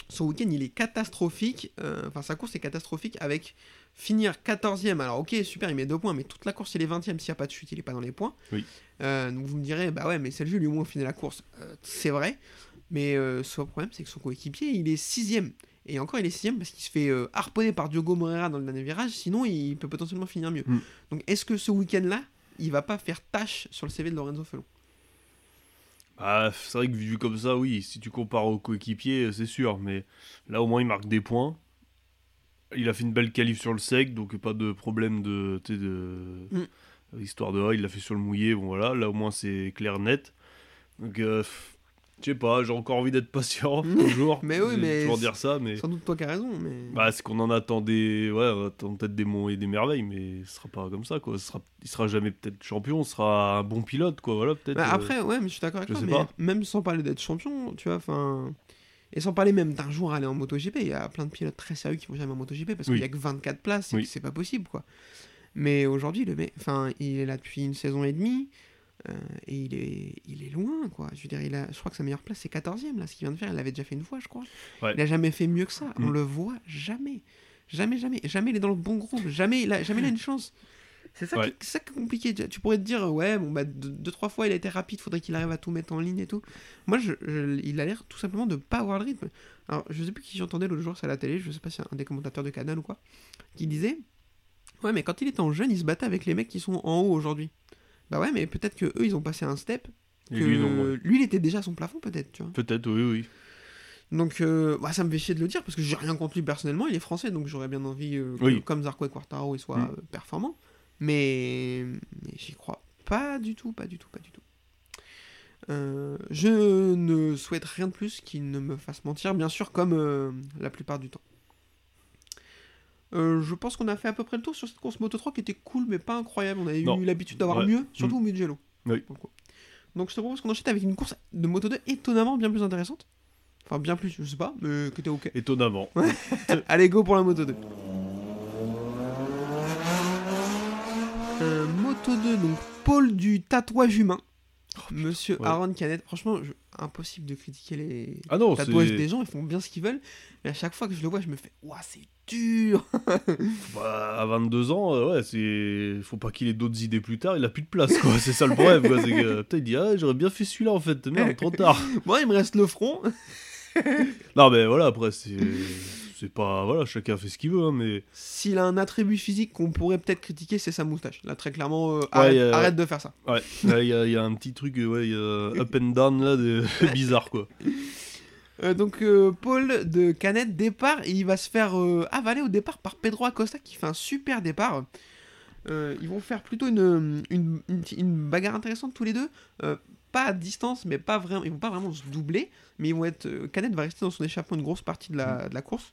son week-end il est catastrophique, enfin sa course est catastrophique avec finir 14ème, alors ok, super, il met deux points, mais toute la course il est 20ème, s'il n'y a pas de chute, il est pas dans les points. Oui. Euh, donc vous me direz, bah ouais, mais c'est le jeu, lui au moins finit la course. Euh, c'est vrai, mais euh, son problème c'est que son coéquipier il est 6ème. Et encore il est 6ème parce qu'il se fait euh, harponner par Diogo Moreira dans le dernier virage, sinon il peut potentiellement finir mieux. Mm. Donc est-ce que ce week-end-là, il va pas faire tâche sur le CV de Lorenzo Felon? Ah, c'est vrai que vu comme ça, oui, si tu compares au coéquipier, c'est sûr, mais là au moins il marque des points. Il a fait une belle qualif sur le sec, donc pas de problème de. de... Mm. Histoire de. ah, il l'a fait sur le mouillé, bon voilà, là au moins c'est clair net. Donc, euh, je sais pas, j'ai encore envie d'être patient, toujours. Mais oui, mais toujours dire ça, mais. Sans doute toi qui as raison, mais... Bah, c'est qu'on en attend des. Ouais, on attend peut-être des monts et des merveilles, mais ce sera pas comme ça, quoi. Ce sera... Il sera jamais peut-être champion, ce sera un bon pilote, quoi. Voilà, peut-être. Bah, euh, après, ouais, mais je suis d'accord avec je toi, mais pas. même sans parler d'être champion, tu vois, enfin... Et sans parler même d'un jour aller en MotoGP, il y a plein de pilotes très sérieux qui vont jamais en MotoGP parce Oui. qu'il y a que 24 places et Oui. que c'est pas possible, quoi. Mais aujourd'hui, le mec, enfin, il est là depuis une saison et demie, euh, et il est, il est loin, quoi. Je veux dire, il a, je crois que sa meilleure place, c'est 14ème, là, ce qu'il vient de faire, il l'avait déjà fait une fois, je crois. Ouais. Il a jamais fait mieux que ça, on Mm. le voit jamais. Jamais, jamais. Jamais il est dans le bon groupe, jamais il a, jamais il a une chance. C'est ça, Ouais. qui, c'est ça qui est compliqué. Tu- Tu pourrais te dire, ouais, bon, bah, deux, deux, trois fois il a été rapide, faudrait qu'il arrive à tout mettre en ligne et tout. Moi, je, je- il a l'air tout simplement de pas avoir le rythme. Alors, je sais plus qui j'entendais l'autre jour, c'est à la télé, je sais pas si c'est un des commentateurs de Canal ou quoi, qui disait, ouais, mais quand il était en jeune, il se battait avec les mecs qui sont en haut aujourd'hui. Bah ouais, mais peut-être que eux, ils ont passé un step, que lui, non. ouais. lui, il était déjà à son plafond, peut-être, tu vois. Peut-être, oui, oui. Donc, euh, bah, ça me fait chier de le dire parce que j'ai rien contre lui personnellement. Il est français, donc j'aurais bien envie euh, que, Oui. comme Zarco et Quartaro, il soit Mm. euh, performant. Mais, mais j'y crois pas du tout, pas du tout, pas du tout. Euh, je ne souhaite rien de plus qu'il ne me fasse mentir, bien sûr, comme la plupart du temps. Euh, je pense qu'on a fait à peu près le tour sur cette course Moto 3 qui était cool mais pas incroyable. On avait Non. eu l'habitude d'avoir Ouais. mieux, surtout Mm. au Mugello. Oui. Donc. Donc je te propose qu'on enchaîne avec une course de Moto 2 étonnamment bien plus intéressante. Enfin bien plus, je sais pas, mais qui était ok. Étonnamment. Allez, go pour la Moto 2. Euh, moto 2, donc pôle du tatouage humain. Monsieur ouais. Aaron Canet, franchement, je- impossible de critiquer les Ah non, tatouages des gens, ils font bien ce qu'ils veulent. Mais à chaque fois que je le vois, je me fais, ouah, c'est dur. Bah, à 22 ans, euh, ouais, c'est. Faut pas qu'il ait d'autres idées plus tard, il a plus de place, quoi. c'est ça le problème, quoi. C'est que. Putain, il dit, ah, j'aurais bien fait celui-là, en fait. Merde, trop tard. Moi, il me reste le front. non, mais voilà, après, c'est. C'est pas. Voilà, chacun fait ce qu'il veut, hein, mais. S'il a un attribut physique qu'on pourrait peut-être critiquer, c'est sa moustache. Là, très clairement, euh, arrête, arrête de faire ça. Ouais, il y, a- il y a un petit truc, euh, ouais, y a up and down, là, de... bizarre, quoi. Euh, donc euh, Paul de Canet départ et il va se faire euh, avaler au départ par Pedro Acosta qui fait un super départ. Ils vont faire plutôt une, une, une- une bagarre intéressante tous les deux. Pas à distance, mais pas vraiment. Ils vont pas vraiment se doubler, mais ils vont être. euh, Canet va rester dans son échappement une grosse partie de la, de la course.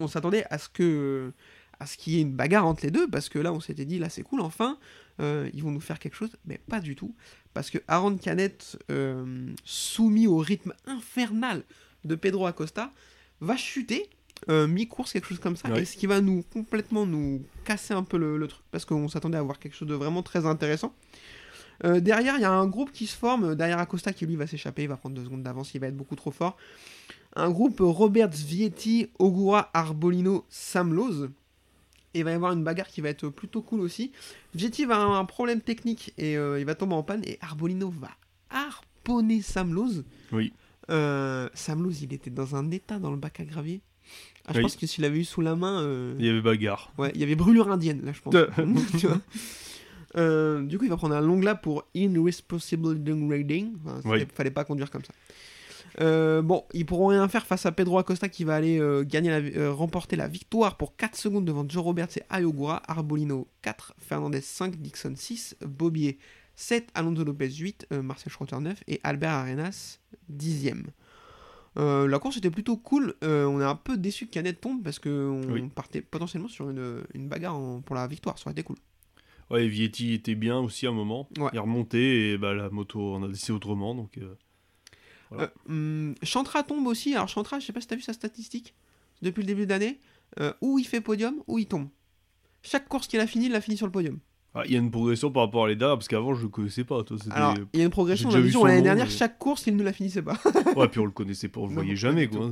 On s'attendait à ce que à ce qu'il y ait une bagarre entre les deux parce que là on s'était dit là c'est cool enfin euh, ils vont nous faire quelque chose mais pas du tout parce que Aaron Canet euh, soumis au rythme infernal de Pedro Acosta va chuter euh, mi-course quelque chose comme ça Ouais. et ce qui va nous complètement nous casser un peu le, le truc parce qu'on s'attendait à voir quelque chose de vraiment très intéressant Euh, derrière il y a un groupe qui se forme derrière Acosta qui lui va s'échapper il va prendre deux secondes d'avance il va être beaucoup trop fort un groupe Robert Vietti, Ogura, Arbolino, Sam Lowe. Et il va y avoir une bagarre qui va être plutôt cool aussi. Vietti va avoir un problème technique et euh, il va tomber en panne. Et Arbolino va harponner Sam Lowe. Oui. Euh, il était dans un état dans le bac à gravier. Ah, je Oui. pense que s'il avait eu sous la main, euh, Il y avait bagarre. ouais, il y avait brûlure indienne là, je pense. Tu vois. Euh, du coup, il va prendre un long lap pour irresponsible downgrading. Enfin, Oui. fallait, pas conduire comme ça. Euh, bon, ils pourront rien faire face à Pedro Acosta qui va aller euh, gagner la, euh, remporter la victoire pour 4 secondes devant Joe Roberts et Ayogura, Arbolino 4, Fernandez 5, Dixon 6, Bobier 7, Alonso Lopez 8, euh, Marcel Schroeter 9 et Albert Arenas 10ème. Euh, la course était plutôt cool. Euh, on est un peu déçu que Canet tombe parce qu'on Oui. partait potentiellement sur une, une bagarre en- pour la victoire. Ça aurait été cool. Ouais, Vietti était bien aussi à un moment. Ouais. Il remontait et bah, la moto, on a décidé autrement. Donc, euh, Voilà. Euh, hum, Chantra tombe aussi. Alors Chantra, je sais pas si t'as vu sa statistique depuis le début de l'année. Euh, où il fait podium, où il tombe. Chaque course qu'il a fini, il a fini sur le podium. ah, il y a une progression par rapport à les dernières, parce qu'avant, je le connaissais pas. Toi. Alors, il y a une progression. l'année dernière, mais- chaque course, il ne la finissait pas. Ouais, puis on le connaissait pas, on le Non, voyait jamais, quoi.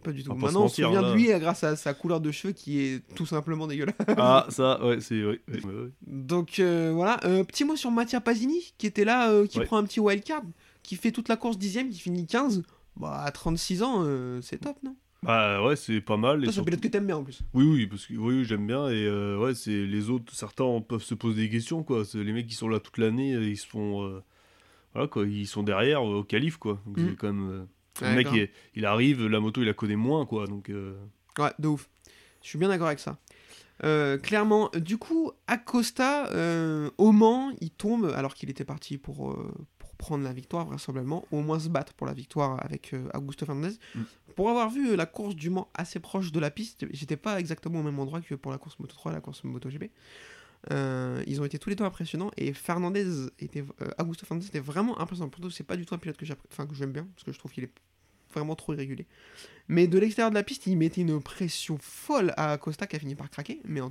Hein, pas du tout. On pas Maintenant, on se souvient de lui grâce à sa couleur de cheveux qui est tout simplement dégueulasse. Ah, ça, ouais, c'est. Ouais, ouais, ouais. Donc euh, voilà, Euh, petit mot sur Mattia Pasini qui était là, euh, qui prend un petit wildcard, qui fait toute la course dixième, qui finit 15. Bah à 36 ans, c'est top, non? Bah ouais, c'est pas mal. c'est un pilote que t'aimes bien en plus. Oui, oui, parce que oui, oui, j'aime bien. Et ouais, c'est les autres, certains peuvent se poser des questions, quoi. Les mecs qui sont là toute l'année, ils se font. voilà, quoi, ils sont derrière au calife, quoi. Donc Mm. c'est quand même. Le mec, il, il arrive, la moto, il la connaît moins, quoi. Donc. euh, Ouais, de ouf. Je suis bien d'accord avec ça. Euh, clairement, du coup, Acosta, euh, au Mans, il tombe alors qu'il était parti pour, euh, pour prendre la victoire, vraisemblablement, ou au moins se battre pour la victoire avec Augusto Fernandez. Mm. Pour avoir vu la course du Mans assez proche de la piste, j'étais pas exactement au même endroit que pour la course Moto 3 et la course MotoGP. Euh, ils ont été tous les deux impressionnants et Fernandez était, euh, Augusto Fernandez était vraiment impressionnant. Pourtant, c'est pas du tout un pilote que j'appré- enfin, que j'aime bien parce que je trouve qu'il est vraiment trop irrégulier. Mais de l'extérieur de la piste, il mettait une pression folle à Acosta qui a fini par craquer. Mais en,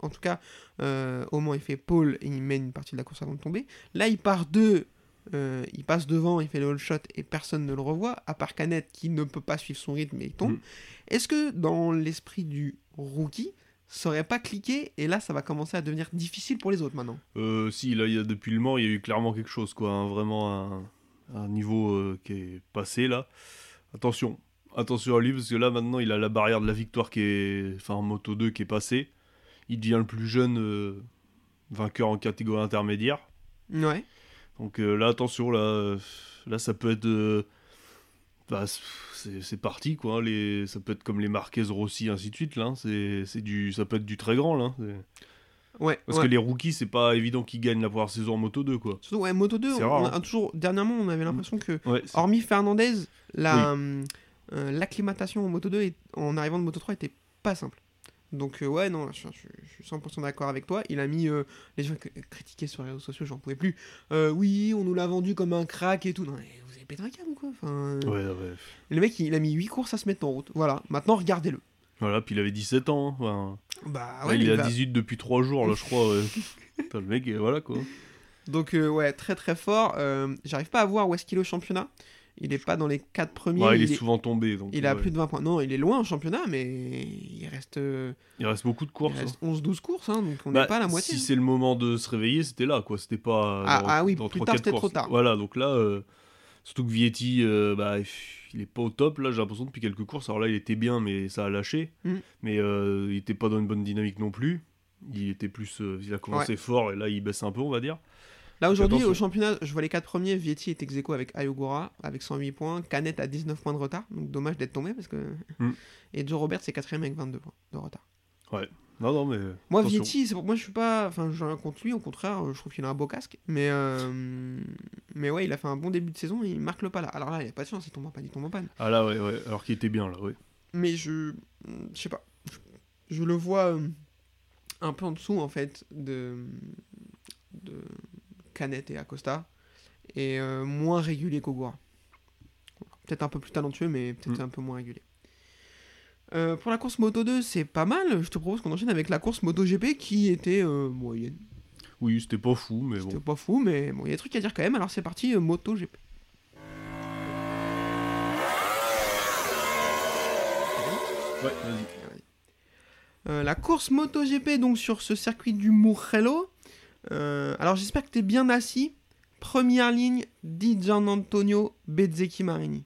en tout cas, euh, au moins il fait pole et il mène une partie de la course avant de tomber. Là, il part deux, euh, il passe devant, il fait le all shot et personne ne le revoit, à part Canet qui ne peut pas suivre son rythme et il tombe. Mm. Est-ce que dans l'esprit du rookie, ça aurait pas cliqué et là ça va commencer à devenir difficile pour les autres maintenant euh, si, là, il y a, depuis le Mans, il y a eu clairement quelque chose, quoi. hein, vraiment un, un niveau euh, qui est passé, là. Attention, attention à lui, parce que là, maintenant, il a la barrière de la victoire qui est. Enfin, en Moto 2 qui est passée. Il devient le plus jeune euh, vainqueur en catégorie intermédiaire. Ouais. Donc euh, là, attention, là, là ça peut être. Bah, c'est parti, quoi. hein, Les, ça peut être comme les Marquez Rossi, ainsi de suite, là. hein, C'est du, ça peut être du très grand, là. c'est- Ouais. Parce ouais. que les rookies, c'est pas évident qu'ils gagnent la première saison en Moto 2, quoi. Surtout, ouais, Moto 2, C'est on, rare, on hein. a toujours, dernièrement, on avait l'impression que, Ouais, hormis Fernandez, la, hum, euh, l'acclimatation en Moto 2 et en arrivant de Moto 3 était pas simple. Donc, euh, ouais, non, je, je- je suis 100% d'accord avec toi. Il a mis. euh, les gens critiquaient sur les réseaux sociaux, j'en pouvais plus. Oui, on nous l'a vendu comme un crack et tout. Non, mais pété un câble ou quoi enfin, euh, Ouais, ouais. Le mec, il a mis 8 courses à se mettre en route. Voilà, maintenant regardez-le. Voilà, puis il avait 17 ans. hein. Enfin, Bah là, ouais, il il est à va- 18 depuis 3 jours, là, je crois. Putain, le mec, euh, voilà quoi. Donc, euh, ouais, très très fort. Euh, J'arrive pas à voir où est-ce qu'il est au championnat. Il est pas dans les 4 premiers. Ouais, il, il est souvent tombé. Donc, il a ouais. plus de 20 points. Non, il est loin en championnat, mais il reste, euh, il reste beaucoup de il courses. reste hein. 11-12 courses, hein, donc on n'est Bah, pas à la moitié. Si hein. c'est le moment de se réveiller, c'était là, quoi. C'était pas. Ah- dans- ah oui, dans plus 3-4 tard, c'était trop tard. Voilà, donc là, euh, surtout que Vietti, euh, bah, il est pas au top. Là, j'ai l'impression depuis quelques courses. Alors là, il était bien, mais ça a lâché. Mm. Mais euh, il était pas dans une bonne dynamique non plus. Il était plus. euh, il a commencé fort et là, il baisse un peu, on va dire. Là aujourd'hui au championnat, je vois les 4 premiers, Vietti est ex aequo avec Ayogura avec 108 points, Canet a 19 points de retard, donc dommage d'être tombé parce que Mm. et Joe Robert c'est 4 avec 22 points de retard. Non, non, mais. Moi attention. Vietti, moi je suis pas enfin j'ai rien contre lui, au contraire, euh, je trouve qu'il a un beau casque, mais euh, mais ouais, il a fait un bon début de saison, et il marque le pas là. Alors là, il a pas de chance, il tombe en panne, il tombe en panne. Ah là, ouais, ouais. Alors qu'il était bien, là, ouais. Mais je je sais pas, je, je le vois euh, un peu en dessous en fait de de Canet et Acosta et euh, moins régulier qu'Ogura. Peut-être un peu plus talentueux, mais peut-être Mm. un peu moins régulier. Euh, pour la course Moto 2, c'est pas mal. Je te propose qu'on enchaîne avec la course Moto GP qui était euh, moyenne. Oui, c'était pas fou, mais C'était bon. pas fou, mais bon, il y a des trucs à dire quand même. Alors c'est parti, euh, Moto GP. Ouais, vas-y. Euh, la course MotoGP donc sur ce circuit du Mugello. Euh, alors j'espère que tu es bien assis. Première ligne, Di Gianantonio Bezzecchi Marini.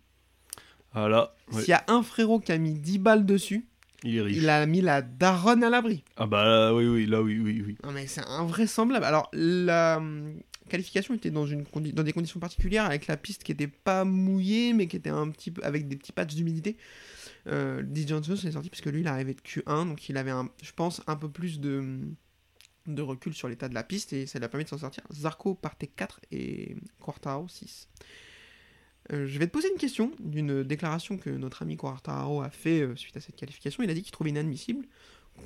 Là, ouais, S'il y a un frérot qui a mis 10 balles dessus, il est riche. il a mis la daronne à l'abri. Ah bah là, oui, oui, là, oui, oui, oui. Non mais c'est invraisemblable. Alors la hum, qualification était dans, une condi- dans des conditions particulières avec la piste qui était pas mouillée mais qui était un petit peu avec des petits patchs d'humidité. Euh, Di Johnson est sorti parce que lui il arrivait de Q1 donc il avait un, je pense un peu plus de, de recul sur l'état de la piste et ça lui a permis de s'en sortir. Zarco partait 4 et Quartaro 6. Euh, je vais te poser une question d'une déclaration que notre ami Quartaro a fait euh, suite à cette qualification. Il a dit qu'il trouvait inadmissible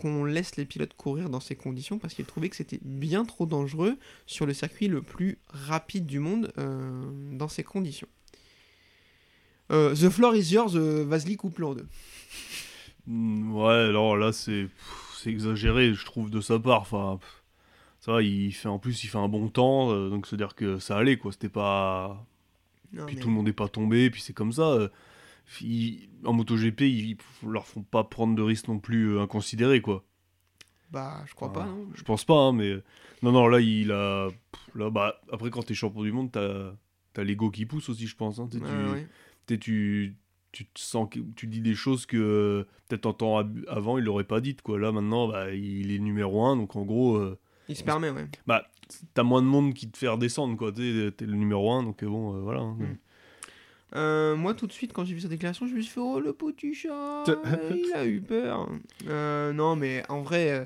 qu'on laisse les pilotes courir dans ces conditions parce qu'il trouvait que c'était bien trop dangereux sur le circuit le plus rapide du monde euh, dans ces conditions. The floor is yours, Vasily coupe-le en deux. Mm, Ouais, alors là, c'est c'est exagéré, je trouve, de sa part. Enfin, ça il fait, en plus, il fait un bon temps, donc c'est-à-dire que ça allait, quoi. C'était pas... Non, Puis mais- tout le monde n'est pas tombé, puis c'est comme ça. euh, ils- En MotoGP, ils ils leur font pas prendre de risques non plus euh, inconsidérés, quoi. Bah, je crois pas, non Je pense pas, hein, mais... Non, non, là, il a... Là, bah, après, quand t'es champion du monde, t'as as, l'ego qui pousse aussi, je pense. hein. Ouais, tu- ouais. tu tu, tu te sens que tu dis des choses que euh, peut-être en temps avant il l'aurait pas dites quoi là maintenant bah, il est numéro un donc en gros euh, Il se permet, ouais. bah t'as moins de monde qui te fait redescendre quoi t'es le numéro un donc euh, bon euh, voilà hein. Mm. Euh, moi, tout de suite, quand j'ai vu sa déclaration, je me suis fait Oh le petit chat Il a eu peur. Euh, non, mais en vrai, euh,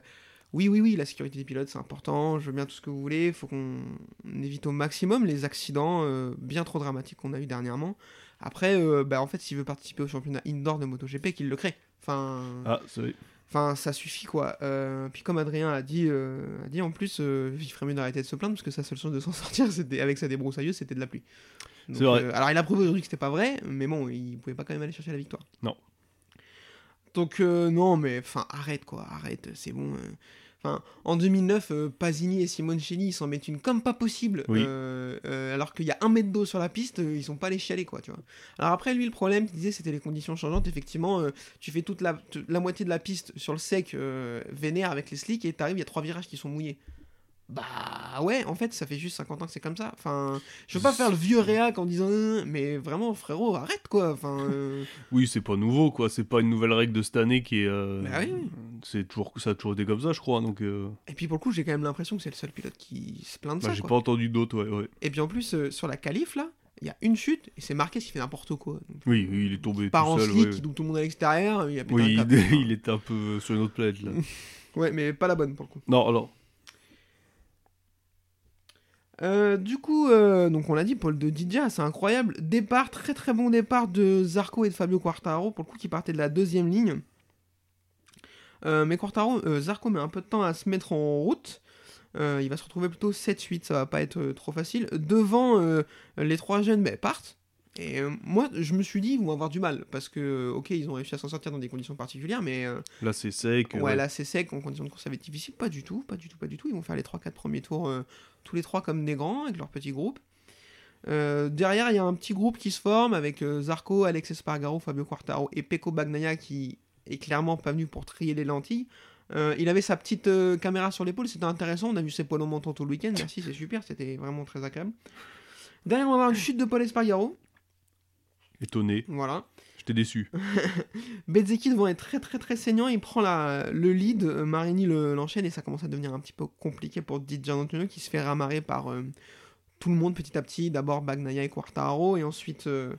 oui, oui, oui, la sécurité des pilotes, c'est important. Je veux bien tout ce que vous voulez. Il faut qu'on évite au maximum les accidents euh, bien trop dramatiques qu'on a eu dernièrement. Après, euh, bah, en fait, s'il veut participer au championnat indoor de MotoGP, qu'il le crée. Enfin, ah c'est Enfin, ça suffit quoi. Euh, puis comme Adrien a dit, euh, a dit en plus, euh, il ferait mieux d'arrêter de se plaindre parce que sa seule chance de s'en sortir, c'était avec sa débroussailleuse, c'était de la pluie. Donc, C'est vrai. euh, alors il a prouvé aujourd'hui que c'était pas vrai, mais bon, il pouvait pas quand même aller chercher la victoire. Non. Donc euh, non, mais enfin arrête quoi, arrête, c'est bon. Enfin, en 2009, euh, Pasini et Simoncelli ils s'en mettent une comme pas possible, Oui. euh, euh, alors qu'il y a un mètre d'eau sur la piste, ils sont pas allés chialer quoi, tu vois. Alors après lui le problème, il disait c'était les conditions changeantes. Effectivement, tu fais toute la, moitié de la piste sur le sec vénère avec les slicks et t'arrives, il y a trois virages qui sont mouillés. Bah ouais, en fait, ça fait juste 50 ans que c'est comme ça. Enfin, je veux pas faire le vieux réac en disant, Euh, mais vraiment, frérot, arrête quoi. Enfin, euh, oui c'est pas nouveau quoi c'est pas une nouvelle règle de cette année qui est euh, Bah oui, c'est toujours ça a toujours été comme ça je crois donc euh, et puis pour le coup, j'ai quand même l'impression que c'est le seul pilote qui se plaint de bah, ça. j'ai pas entendu d'autres ouais, ouais Et puis en plus, sur la qualif là, il y a une chute et c'est marqué s'il fait n'importe quoi. Donc, oui, oui il est tombé part tout en seul slick, ouais, il double tout le monde à l'extérieur, il a oui il, il était un peu sur une autre planète là Ouais, mais pas la bonne pour le coup. non alors Euh, du coup, euh, donc on l'a dit, Paul de Didia, c'est incroyable. Départ, très très bon départ de Zarco et de Fabio Quartararo, pour le coup, qui partaient de la deuxième ligne. Euh, mais Quartaro, euh, Zarco met un peu de temps à se mettre en route. Il va se retrouver plutôt 7-8, ça va pas être trop facile. Devant, les trois jeunes ben, partent. Et euh, moi, je me suis dit, ils vont avoir du mal. Parce que, ok, ils ont réussi à s'en sortir dans des conditions particulières, mais euh, Là, c'est sec. ouais, ouais. là c'est sec, en conditions de course, ça va être difficile. Pas du tout, pas du tout, pas du tout. Ils vont faire les 3-4 premiers tours, euh, tous les trois comme des grands, avec leur petit groupe. Euh, derrière, il y a un petit groupe qui se forme avec euh, Zarco, Alex Espargaro, Fabio Quartaro et Pecco Bagnaia qui est clairement pas venu pour trier les lentilles. Euh, il avait sa petite euh, caméra sur l'épaule, c'était intéressant. On a vu ses polos montants tout le week-end. Merci, c'est super, c'était vraiment très agréable. Derrière, on va avoir une chute de Paul Espargaro. Étonné. Voilà. J'étais déçu. Bezzecchi devant est très très très saignant, il prend la, le lead, Marini le- l'enchaîne et ça commence à devenir un petit peu compliqué pour Di Gianantonio qui se fait ramarrer par euh, tout le monde petit à petit, d'abord Bagnaia et Quartaro et ensuite, euh,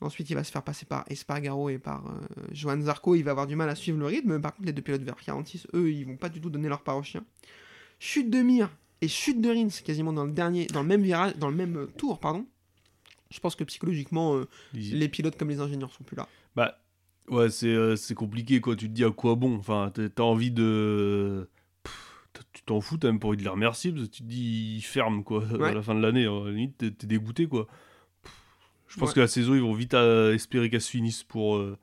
ensuite il va se faire passer par Espargaro et par euh, Johan Zarco, il va avoir du mal à suivre le rythme, par contre les deux pilotes vers 46, eux ils vont pas du tout donner leur part au chien. Chute de Mir et chute de Rins quasiment dans le dernier, dans le même virage, dans le même euh, tour pardon. Je pense que psychologiquement euh, Ils- les pilotes comme les ingénieurs sont plus là. Bah, ouais, c'est euh, c'est compliqué, quoi. Tu te dis à quoi bon? Enfin, t'as envie de. Pff, Tu t'en fous, t'as même pas envie de les remercier, parce que tu te dis, ils ferment, quoi, Ouais. à la fin de l'année. hein. À la limite, t'es t'es dégoûté, quoi. Pff, Je pense Ouais. que la saison, ils vont vite euh, espérer qu'elle se finisse pour, euh,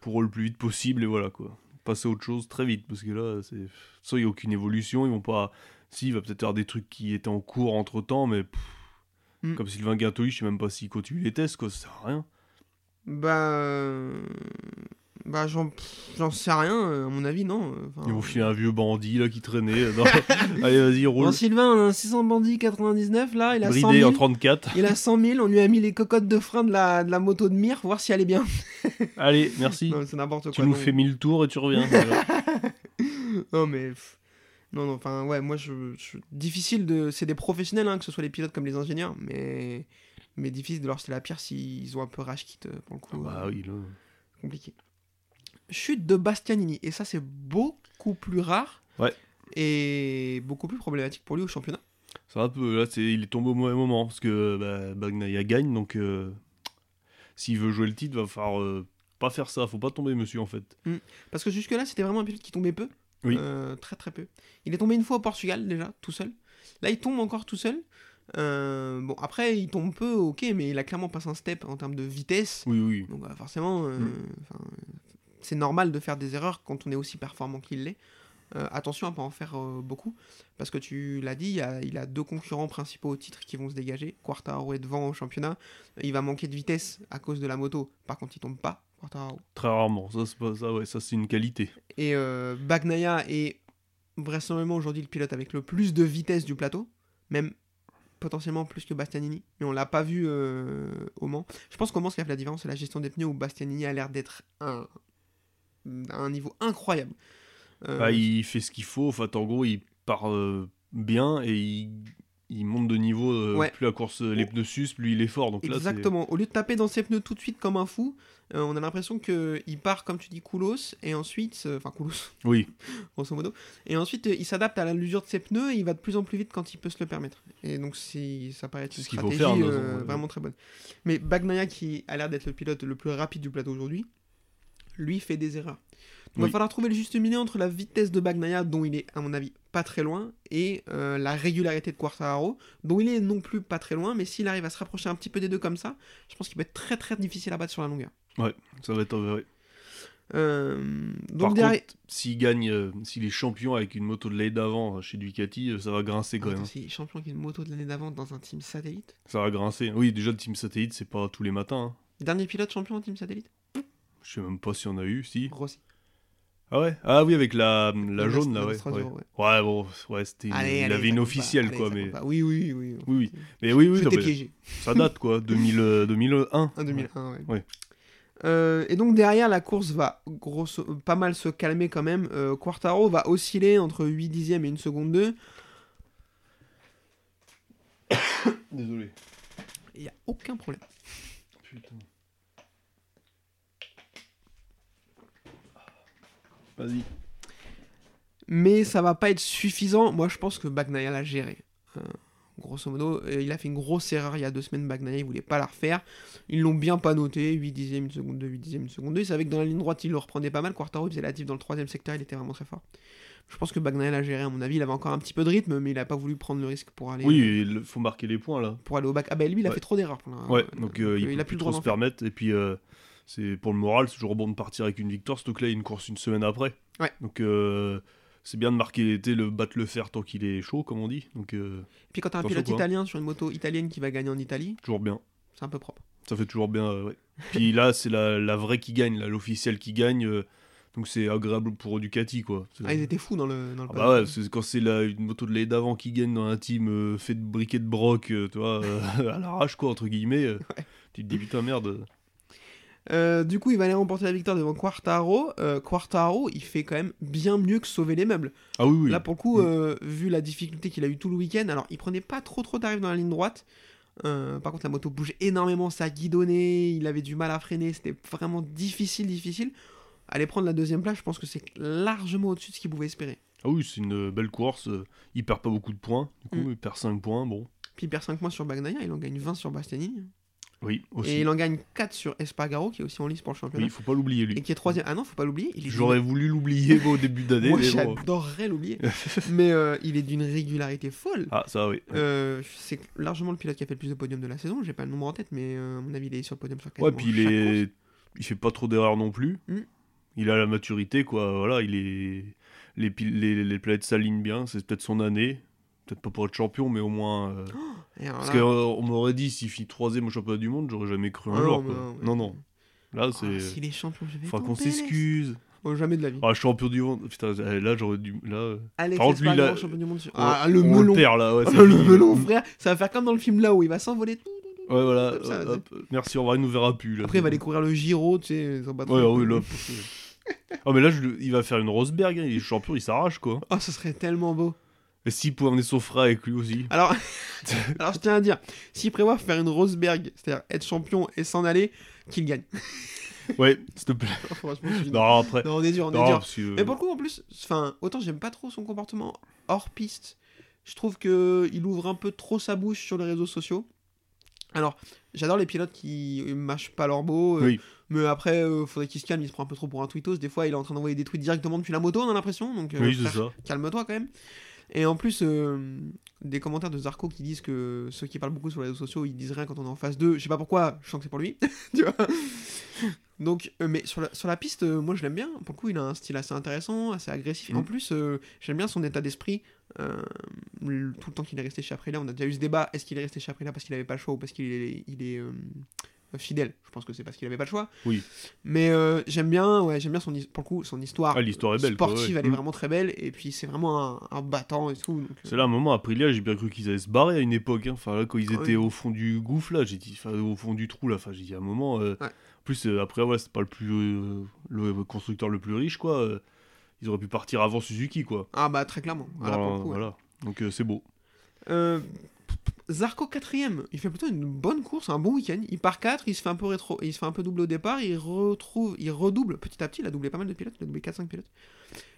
pour eux le plus vite possible, et voilà, quoi. Passer à autre chose très vite, parce que là, c'est. Ça, il n'y a aucune évolution, ils vont pas. Si, il va peut-être y avoir des trucs qui étaient en cours entre temps, mais. pff, Mm. Comme Sylvain Gintoli, je sais même pas s'il continue les tests, quoi, ça sert à rien. Bah. euh, Bah, j'en sais rien, euh, à mon avis, non. euh, enfin, Ils vont filer un vieux bandit là qui traînait. Allez, vas-y, roule. Bon, Sylvain, on a un 600 bandit 99, là, il a 100 Bridé 000. en 34. Il a 100 000, on lui a mis les cocottes de frein de la, de la moto de Mir, voir si elle est bien. Allez, merci. Non, c'est n'importe quoi. tu nous non. fais 1000 tours et tu reviens. Non, mais. pff, Non, non, enfin, ouais, moi, je, je- difficile de. C'est des professionnels, hein, que ce soit les pilotes comme les ingénieurs, mais. Mais difficile de leur jeter la pierre s'ils ont un peu rage quitte pour le coup. bah euh, oui, là. compliqué. Chute de Bastianini, et ça, c'est beaucoup plus rare. Ouais. Et beaucoup plus problématique pour lui au championnat. C'est un peu. Là, c'est, il est tombé au mauvais moment parce que bah, Bagnaia gagne. Donc, euh, s'il veut jouer le titre, va falloir euh, pas faire ça. Faut pas tomber, monsieur, en fait. Parce que jusque-là, c'était vraiment un pilote qui tombait peu. Oui. Euh, très très peu. Il est tombé une fois au Portugal déjà, tout seul. Là, il tombe encore tout seul. Euh, bon, après, il tombe peu, ok, mais il a clairement passé un step en termes de vitesse. Oui, oui. Donc bah, forcément, euh, Mm. c'est normal de faire des erreurs quand on est aussi performant qu'il l'est. Euh, attention à pas en faire beaucoup, parce que tu l'as dit, il y a, il a deux concurrents principaux au titre qui vont se dégager. Quartaro est devant au championnat. Il va manquer de vitesse à cause de la moto. Par contre, il tombe pas. Quartararo. Très rarement. Ça, c'est pas ça. Ouais, ça, c'est une qualité. Et euh, Bagnaia est vraisemblablement aujourd'hui le pilote avec le plus de vitesse du plateau, même potentiellement plus que Bastianini, mais on l'a pas vu euh, au Mans. Je pense qu'au Mans, ce qui a fait la différence, c'est la gestion des pneus où Bastianini a l'air d'être un, à un niveau incroyable. Euh, Bah, il fait ce qu'il faut. Enfin, en gros, il part euh, bien et il, il monte de niveau. euh, Ouais. Plus la course, les pneus s'usent, plus il est fort. Donc là, c'est- Exactement. Au lieu de taper dans ses pneus tout de suite comme un fou, euh, on a l'impression qu'il part, comme tu dis, Koulos, et ensuite, euh, enfin Koulos, Oui. grosso modo, et ensuite euh, il s'adapte à la l'usure de ses pneus et il va de plus en plus vite quand il peut se le permettre. Et donc si ça paraît être une stratégie faire, euh, ouais. vraiment très bonne. Mais Bagnaia qui a l'air d'être le pilote le plus rapide du plateau aujourd'hui, lui fait des erreurs. Il va falloir trouver le juste milieu entre la vitesse de Bagnaia, dont il est à mon avis pas très loin, et euh, la régularité de Quartararo, dont il est non plus pas très loin, mais s'il arrive à se rapprocher un petit peu des deux comme ça, je pense qu'il peut être très très difficile à battre sur la longueur. Ça va être. euh, ouais. Euh, donc Par s'il gagne, euh, s'il est champion avec une moto de l'année d'avant euh, chez Ducati, ça va grincer quand même. Attends, c'est champion qui a une moto de l'année d'avant dans un team satellite? Ça va grincer. Oui, déjà le team satellite, c'est pas tous les matins. hein. Dernier pilote champion en team satellite? Je sais même pas si on a eu, si. Rossi. Ah ouais? Ah oui, avec la, jaune là, ouais. Ouais, bon, ouais, c'était. une- Allez, il avait une officielle pas, quoi, allez, mais. Oui, oui, oui. Oui, oui. Mais oui, oui, piégé. ça date quoi, 2000, euh, 2001. En 2001, ouais. Ouais. Euh, et donc derrière, la course va grosso, pas mal se calmer quand même. Euh, Quartaro va osciller entre 8 dixièmes et 1 seconde 2. Désolé. Il n'y a aucun problème. Putain. Vas-y. Mais ça va pas être suffisant. Moi, je pense que Bagnaia l'a géré. Euh, grosso modo. Euh, il a fait une grosse erreur il y a deux semaines, Bagnaia, il voulait pas la refaire. Ils l'ont bien pas noté, 8 dixièmes, une seconde 2, 8 dixièmes, une seconde 2. Il savait que dans la ligne droite, il le reprenait pas mal. Quartaro, il faisait la diff dans le troisième secteur, il était vraiment très fort. Je pense que Bagnaia l'a géré, à mon avis. Il avait encore un petit peu de rythme, mais il a pas voulu prendre le risque pour aller, Oui, il faut marquer les points là. pour aller au bac. Ah, bah lui, il a Ouais. fait trop d'erreurs. Ouais, donc euh, il, il a plus le droit trop d'en se permettre. Et puis, euh, c'est pour le moral, c'est toujours bon de partir avec une victoire. Surtout que là, il y a une course une semaine après. Ouais. Donc, euh, c'est bien de marquer l'été, le battre le fer tant qu'il est chaud, comme on dit. Donc, euh, Puis quand t'as un pilote quoi. italien sur une moto italienne qui va gagner en Italie, toujours bien. c'est un peu propre. Ça fait toujours bien, euh, ouais. Puis là, c'est la, la vraie qui gagne, là, l'officiel qui gagne. euh, donc, c'est agréable pour Ducati, quoi. Ah, ils étaient fous dans le, dans le Ah bah ouais, c'est quand c'est la- une moto de l'année d'avant qui gagne dans un team fait de briquet de broc, tu vois, à l'arrache quoi, entre guillemets. Tu te dis putain merde. Euh, du coup, il va aller remporter la victoire devant Quartaro. Euh, Quartaro, il fait quand même bien mieux que sauver les meubles. Ah oui, oui. Là, pour le coup, Mm. euh, vu la difficulté qu'il a eu tout le week-end, alors il prenait pas trop trop d'arrives dans la ligne droite. Par contre, la moto bouge énormément, ça guidonnait, il avait du mal à freiner, c'était vraiment difficile, difficile. Aller prendre la deuxième place, je pense que c'est largement au-dessus de ce qu'il pouvait espérer. Ah oui, c'est une belle course. Il perd pas beaucoup de points. Du coup, Mm. il perd 5 points. Bon, Puis il perd 5 points sur Bagnaia, il en gagne 20 sur Bastianini. Oui, aussi. Et il en gagne 4 sur Espargaro, qui est aussi en lice pour le championnat. Oui, faut pas l'oublier Et lui. qui est troisième. Ah non, faut pas l'oublier. J'aurais voulu l'oublier au début d'année, Moi, j'adorerais l'oublier. mais euh, il est d'une régularité folle. Ah, ça oui. Euh, c'est largement le pilote qui a fait le plus de podiums de la saison. J'ai pas le nombre en tête, mais euh, à mon avis, il est sur le podium sur Ouais, puis il est. Il fait pas trop d'erreurs non plus. Mm. Il a la maturité, quoi. Voilà, il est. Les, pil- les, les planètes s'alignent bien, c'est peut-être son année. Peut-être pas pour être champion, mais au moins. euh, Et alors Parce là- qu'on m'aurait dit s'il finit troisième au championnat du monde, j'aurais jamais cru un Ah non, jour. mais quoi. non, mais- Non, non. Là, Ah, c'est. S'il est champion, je vais Faudra qu'on tomber, s'excuse. Oh, jamais de la vie. Ah, champion du monde. Putain, eh, là, j'aurais dû. Là, euh, Alex par contre, lui, Espargaro, là, champion du monde. sur- on- Ah, le on melon. perd, là. Ouais, c'est le fini. melon, frère. Ça va faire comme dans le film là où il va s'envoler. Ouais, voilà. Comme ça, euh, hop, merci, au revoir, il nous verra plus. Là, Après, il va aller courir le Giro, tu sais, bon. Ouais, là. Ah, mais là, je le- il va faire une Rosberg. hein, Il est champion, il s'arrache, quoi. Oh, ce serait tellement beau. Et s'il pouvait emmener son frère avec lui aussi. Alors, alors je tiens à dire, s'il prévoit faire une Rosberg, c'est-à-dire être champion et s'en aller, qu'il gagne. Ouais, s'il te plaît. Franchement, je suis- Non, après. Non, on est dur, on est dur. que- Mais pour le coup, en plus, enfin, autant j'aime pas trop son comportement hors piste. Je trouve que il ouvre un peu trop sa bouche sur les réseaux sociaux. Alors, j'adore les pilotes qui mâchent pas leur beau. euh, Oui. Mais après, euh, faudrait qu'il se calme. Il se prend un peu trop pour un tweetos. Des fois, il est en train d'envoyer des tweets directement depuis la moto, on a l'impression. Donc, euh, Oui, frère, calme-toi quand même. Et en plus, euh, des commentaires de Zarco qui disent que ceux qui parlent beaucoup sur les réseaux sociaux, ils disent rien quand on est en phase 2. Je sais pas pourquoi, je sens que c'est pour lui. tu vois Donc, euh, mais sur la, sur la piste, euh, moi je l'aime bien. Pour le coup, il a un style assez intéressant, assez agressif. En Mm. plus, j'aime bien son état d'esprit. le- tout le temps qu'il est resté chez Aprilia, on a déjà eu ce débat est-ce qu'il est resté chez Aprilia parce qu'il avait pas le choix ou parce qu'il est, il est fidèle Je pense que c'est parce qu'il avait pas le choix. Oui. Mais euh, j'aime bien, ouais, j'aime bien son, pour le coup, son histoire. Ah, l'histoire est belle. quoi, sportive, ouais. elle est Mm. vraiment très belle. Et puis, c'est vraiment un, un battant et tout. euh, C'est là un moment, Aprilia, j'ai bien cru qu'ils allaient se barrer à une époque. hein. Enfin, là, quand ils Ah étaient au fond du gouffre, là, j'ai dit, enfin, au fond du trou, là, enfin, j'ai dit à un moment. euh, Ouais. En plus, après, ouais, c'est pas le plus. le constructeur le plus riche, quoi. ils auraient pu partir avant Suzuki, quoi. Ah bah très clairement. Voilà, ouais. voilà. Donc, c'est beau. Euh, Zarco quatrième, il fait plutôt une bonne course, un bon week-end. Il part 4, il se fait un peu rétro, il se fait un peu doubler au départ, il retrouve, il redouble petit à petit. Il a doublé pas mal de pilotes, il a doublé 4-5 pilotes.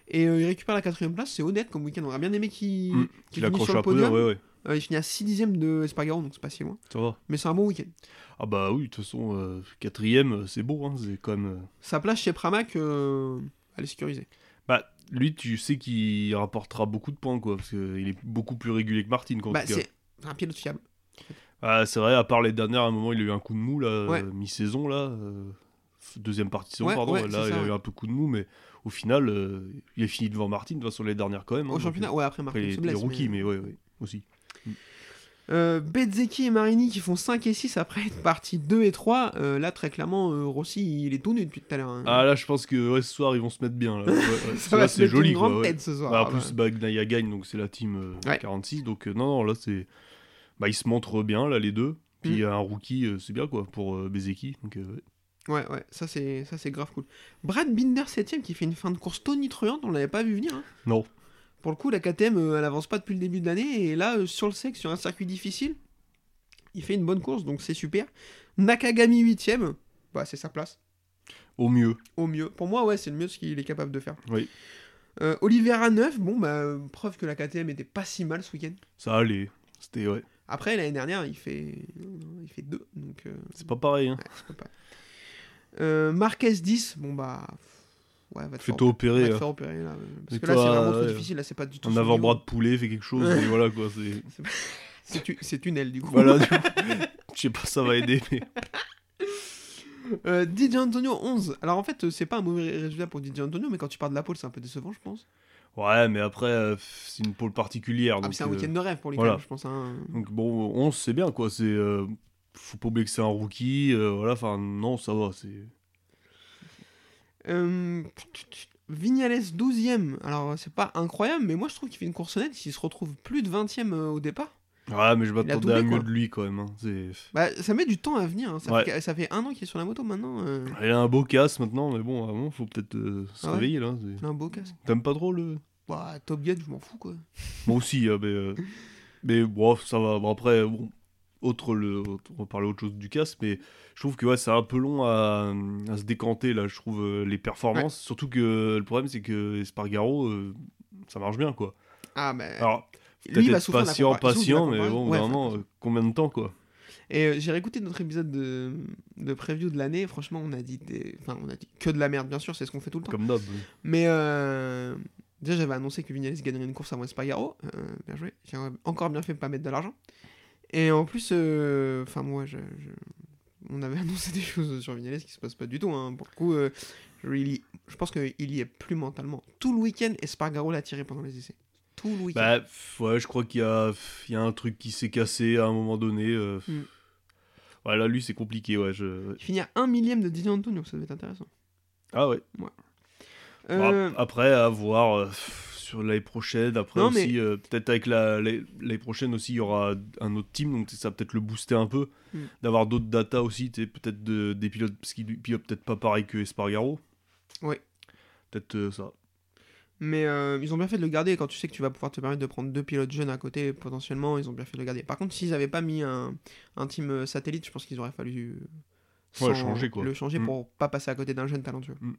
Et euh, il récupère la quatrième place, c'est honnête comme week-end. On aurait bien aimé qu'il Mm, accroche sur le un peu, podium. ouais, ouais. Euh, il finit à 6 dixièmes de Espargaro, donc c'est pas si loin. Ça va. Mais c'est un bon week-end. Ah, bah oui, de toute façon, euh, quatrième, euh, c'est beau, hein. C'est quand même. Sa place chez Pramac, elle est sécurisée. Bah, lui, tu sais qu'il rapportera beaucoup de points, quoi. Parce qu'il est beaucoup plus régulier que Martin, Bah, c'est un pilote fiable. Ah, c'est vrai, à part les dernières, à un moment, il a eu un coup de mou, là, Ouais. euh, mi-saison, là. euh, deuxième partie de saison, Ouais, pardon. ouais, là, il ça, a eu un peu coup de mou, mais au final, euh, il a fini devant Martin, de toute façon, les dernières, quand même. hein, Au championnat, ouais, après Après, Martin les, se les blesse. rookies, mais- mais ouais, ouais, aussi. Euh, Bezzecchi et Marini qui font 5 et 6 après être partis 2 et 3. euh, là, très clairement, euh, Rossi, il est tout nu depuis tout à l'heure. hein. Ah, là, je pense que ouais, ce soir, ils vont se mettre bien. Là. Ouais, ouais. Ça Là, c'est joli, une quoi. grande ouais. tête ce soir. Bah, en Ah, plus, bah. Bagnaia gagne, donc c'est la team euh, Ouais. 46. Donc, non, non, là, c'est. Bah, ils se montrent bien, là, les deux. Puis, Mm. un rookie, euh, c'est bien, quoi, pour euh, Bezeki. Donc, euh, ouais. Ouais, ça c'est, ça c'est grave cool. Brad Binder 7ème qui fait une fin de course tonitruante, on l'avait pas vu venir. hein. Non. Pour le coup, la KTM, euh, elle avance pas depuis le début de l'année, et là, euh, sur le sec, sur un circuit difficile, il fait une bonne course, donc c'est super. Nakagami 8ème, bah, c'est sa place, Au mieux. au mieux. Pour moi, ouais, c'est le mieux ce qu'il est capable de faire. Oui. Euh, Oliveira 9, bon, bah, preuve que la KTM était pas si mal ce week-end. Ça allait. C'était, ouais. Après, l'année dernière, il fait, il fait 2. Donc, euh, C'est pas pareil. Hein. ouais, pas pareil. Euh, Marquez 10, bon bah. Ouais, va te Fais-toi opérer. Va te hein. faire opérer là. Parce que là, c'est vraiment trop difficile. Là, c'est pas du tout. Un avant-bras de poulet, fait quelque chose, et voilà quoi. C'est. C'est tunnel du coup. Voilà, du coup, je sais pas, ça va aider, mais. Euh, DJ Antonio 11. Alors en fait, c'est pas un mauvais résultat pour DJ Antonio, mais quand tu pars de la pole, c'est un peu décevant, je pense. Ouais, mais après, euh, c'est une pôle particulière. Ah, c'est un euh, week-end de rêve pour lui, voilà. je pense. hein. Donc bon, 11 c'est bien quoi, c'est euh, faut pas oublier que c'est un rookie, voilà, enfin non, ça va, c'est Vignales 12ème. Alors c'est pas incroyable, mais moi je trouve qu'il fait une course honnête. S'il se retrouve plus de 20ème euh, au départ, Ouais, mais je m'attendais à mieux de lui quand même, hein. bah, ça met du temps à venir. hein. Ça, Ouais. fait, ça fait un an qu'il est sur la moto maintenant. euh, il a un beau casse maintenant, mais bon, avant, faut peut-être euh, se Ah ouais réveiller là. il a un beau casque. T'aimes pas trop le Bah, Top Gun, je m'en fous quoi. Moi aussi, hein, mais euh, mais bon, ça va. Bon, après bon, autre le on va parler autre chose du casse, mais je trouve que ouais, c'est un peu long à, à se décanter là, je trouve euh, les performances, surtout que le problème c'est que Espargaro euh, ça marche bien quoi. Ah, bah. Alors lui, il va souffrir patient, patient, mais bon, Ouais, vraiment, enfin, euh, combien de temps, quoi Et euh, j'ai réécouté notre épisode de, de preview de l'année. Franchement, on a dit des... enfin, on a dit que de la merde, bien sûr, c'est ce qu'on fait tout le temps. Comme d'hab. Mais euh, déjà, j'avais annoncé que Vignales gagnerait une course avant Espargaro. Euh, bien joué. J'ai encore bien fait de pas mettre de l'argent. Et en plus, enfin moi, je, je- on avait annoncé des choses sur Vignales qui se passent pas du tout. hein. Pour le coup, really- je pense qu'il y est plus mentalement. Tout le week-end, Espargaro l'a tiré pendant les essais. Tout le week-end. Bah, ouais, je crois qu'il y y a un truc qui s'est cassé à un moment donné. euh, Mm. Ouais, là, lui, c'est compliqué, ouais. Je... Il finit à un millième de Didier Antonio, ça devait être intéressant. Ah ouais. Euh, ap- Après, à voir euh, sur l'année prochaine. Après Non, aussi, mais- euh, peut-être avec la- l'année prochaine aussi, il y aura un autre team, donc ça va peut-être le booster un peu. Mm. D'avoir d'autres data aussi, peut-être de- des pilotes, parce qu'il pilote peut-être pas pareil que Espargaro. Ouais. Peut-être ça. Mais euh, ils ont bien fait de le garder quand tu sais que tu vas pouvoir te permettre de prendre deux pilotes jeunes à côté potentiellement. Ils ont bien fait de le garder. Par contre, s'ils n'avaient pas mis un, un team euh, satellite, je pense qu'ils auraient fallu euh, Ouais, sans- changer, quoi. le changer Mm. pour pas passer à côté d'un jeune talentueux. Mm.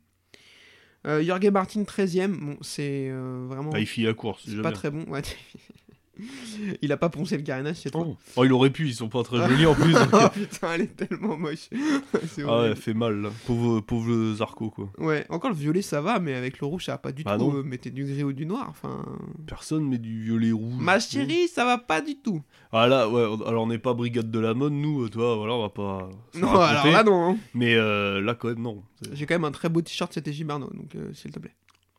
Euh, Jorge Martin 13ème, bon, c'est euh, vraiment Bah, il la course. c'est pas bien. très bon. Ouais. il a pas poncé le carénage cette fois. Oh. Oh, il aurait pu, ils sont pas très jolis en plus. donc, oh putain, elle est tellement moche. Ah ouais, horrible. fait mal là. Pauvre, pauvre Zarco quoi. ouais. encore le violet ça va, mais avec le rouge ça va pas du Bah tout. euh, mettez du gris ou du noir. Enfin, Personne met du violet rouge. ma chérie, ça va pas du tout. Ah là, ouais, alors on n'est pas brigade de la mode, nous, euh, toi, voilà, on va pas. Non, raconter. alors là non. hein. Mais euh, là, quand même, non. J'ai quand même un très beau t-shirt, c'était Gibarno, donc euh, s'il te plaît.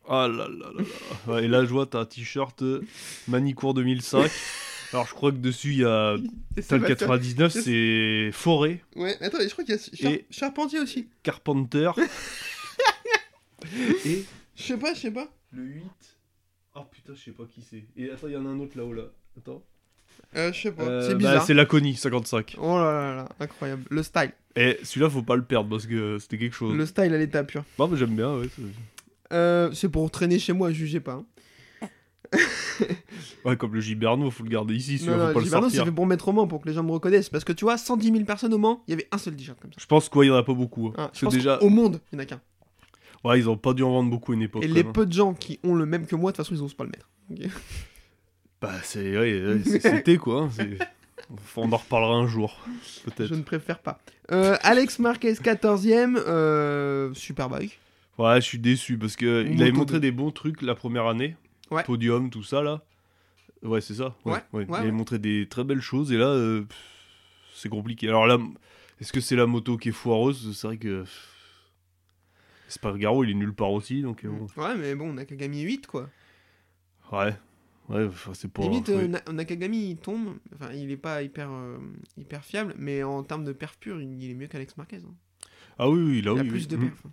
Ah là là là là. Ouais, et là, je vois, t'as un t-shirt euh, Manicourt 2005. alors, je crois que dessus, il y a. T'as le 99, c'est Forêt, Ouais, attends, je crois qu'il y a Char- Et- Charpentier aussi. Carpenter. et Je sais pas, je sais pas. le 8. Oh putain, je sais pas qui c'est. Et attends, il y en a un autre là-haut là. Attends. Euh, je sais pas, Euh, c'est bah, bizarre. c'est Laconie, 55. Oh là là là, incroyable. Le style. Et celui-là, faut pas le perdre parce que c'était quelque chose. Le style à l'état pur. Non, mais j'aime bien, ouais. C'est- Euh, c'est pour traîner chez moi, jugez pas. hein. Ouais, comme le Giberno, faut le garder ici, celui-là, Non, faut non, pas le Gibarno, c'est fait pour mettre au Mans, pour que les gens me reconnaissent. Parce que tu vois, 110 000 personnes au Mans, il y avait un seul t-shirt comme ça. Je pense qu'il y en a pas beaucoup. hein. Parce je pense déjà, qu'au monde, il y en a qu'un. ouais, ils ont pas dû en vendre beaucoup à une époque. Et les même, peu de gens qui ont le même que moi, de toute façon, ils osent pas le mettre. Bah, c'est, ouais, c'était quoi. hein, c'est- On en reparlera un jour, peut-être. Je ne préfère pas. Euh, Alex Marquez, 14ème. Euh, Superbike. Ouais, je suis déçu parce que il avait montré de- des bons trucs la première année. Ouais. Podium, tout ça là. Ouais, c'est ça. Ouais. Il avait montré des très belles choses et là, euh, c'est compliqué. Alors là, est-ce que c'est la moto qui est foireuse? C'est vrai que. pff, Espargaro, il est nulle part aussi, donc euh, bon. Ouais, mais bon, Nakagami 8, quoi. Ouais. Ouais, enfin, c'est pas. Limite, euh, Na- Nakagami, il tombe. Enfin, il est pas hyper, euh, hyper fiable, mais en termes de perf pur, il est mieux qu'Alex Marquez. hein. Ah oui, oui, là, il a oui. plus oui. de Mm. perf.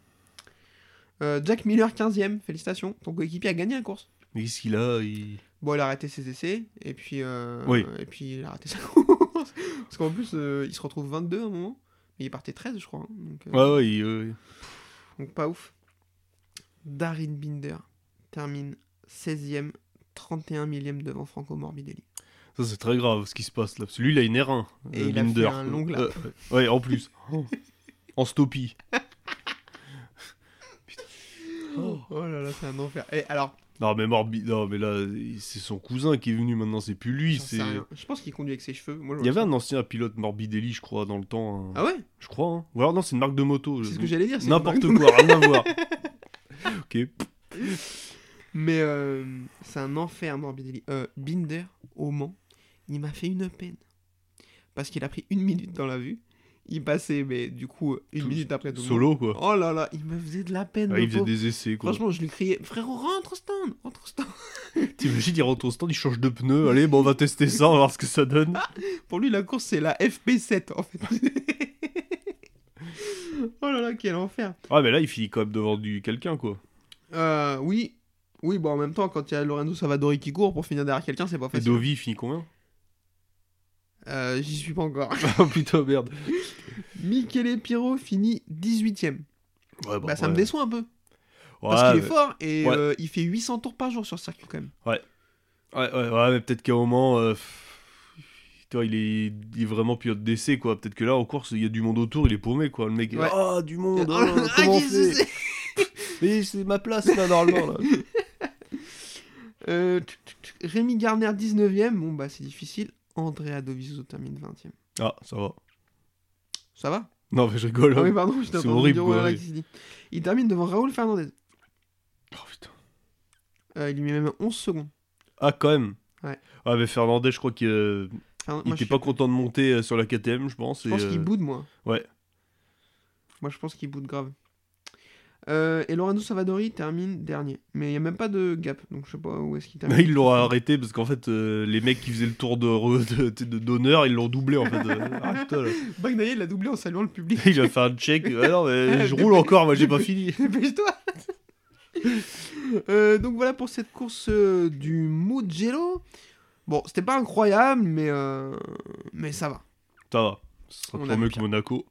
Euh, Jack Miller, 15ème. Félicitations. Ton coéquipier a gagné la course. Mais qu'est-ce qu'il a il... Bon, il a arrêté ses essais, et puis, euh, Oui. et puis il a raté sa course. Parce qu'en plus, euh, il se retrouve 22 à un moment. Mais il partait 13, je crois. hein, donc, euh, Ouais, ouais, il- donc pas ouf. Darin Binder termine 16ème, 31 millième devant Franco Morbidelli. Ça, c'est très grave ce qui se passe là. Parce que lui, il a une R1. Et euh, il a Binder. fait un long lap. Euh, ouais, ouais, en plus. en stoppie. Oh là là, c'est un enfer. Et alors, Non, mais Morbi... non, mais là, c'est son cousin qui est venu maintenant, c'est plus lui. C'est... Je pense qu'il conduit avec ses cheveux. Moi, Il y avait un ancien pilote Morbidelli, je crois, dans le temps. hein. Ah ouais? Je crois, hein. Ou alors non, c'est une marque de moto. C'est je- ce que j'allais dire. N'importe quoi, rien à voir. ok. Mais euh, c'est un enfer, Morbidelli. Euh, Binder, au Mans, il m'a fait une peine. Parce qu'il a pris une minute dans la vue. Il passait, mais du coup, une Tout- minute après tout le monde. Solo, quoi. Oh là là, il me faisait de la peine. Ah, il faisait pauvre. des essais, quoi. Franchement, je lui criais Frérot, rentre au stand Rentre au stand T'imagines, il rentre au stand, il change de pneu. Allez, bon, on va tester ça, on va voir ce que ça donne. Pour lui, la course, c'est la FP7 en fait. oh là là, quel enfer. Ah, mais là, il finit quand même devant du quelqu'un, quoi. Euh, oui. Oui, bon, en même temps, quand il y a Lorenzo Savadori qui court pour finir derrière quelqu'un, c'est pas Et facile. Dovi, il finit combien? Euh, J'y suis pas encore. Oh putain, merde. Michele Piro finit 18ème. Ouais, Bah, ça me déçoit un peu. Ouais, Parce qu'il est fort et euh, il fait 800 tours par jour sur ce circuit quand même. Ouais, ouais, ouais, mais peut-être qu'à un moment, euh, pff, tu vois, il est, il est vraiment pilote d'essai, quoi. Peut-être que là, en course, il y a du monde autour, il est paumé, quoi. Le mec, ah, du monde, Ah, ah, comment on fait? c'est Mais c'est ma place, là, normalement, là. Euh, Rémi Garner 19ème. Bon, bah, c'est difficile. Andrea Dovizioso termine 20ème. Ah, ça va. Ça va? Non, mais je rigole. Ah oui, pardon, je C'est horrible, dire, Il termine devant Raoul Fernandez. Oh, putain. Euh, il lui met même 11 secondes. Ah, quand même. Ouais. Ah, mais Fernandez, je crois qu'il euh, moi, était pas content de monter euh, sur la KTM, je pense. Je et, pense euh, qu'il boude, moi. Ouais. Moi, je pense qu'il boude grave. Euh, et Lorenzo Savadori termine dernier. Mais il n'y a même pas de gap, donc je sais pas où est-ce qu'il termine. Mais ils l'ont arrêté parce qu'en fait, euh, les mecs qui faisaient le tour de de- de- d'honneur, ils l'ont doublé en fait. euh. Ah. Bagnaia, l'a doublé en saluant le public. Il a fait un check. Ah non, mais je roule encore, moi j'ai pas fini. Dépêche-toi Euh, Donc voilà pour cette course du Mugello. Bon, c'était pas incroyable, mais, mais ça va. Ça va. Ce sera mieux que Monaco.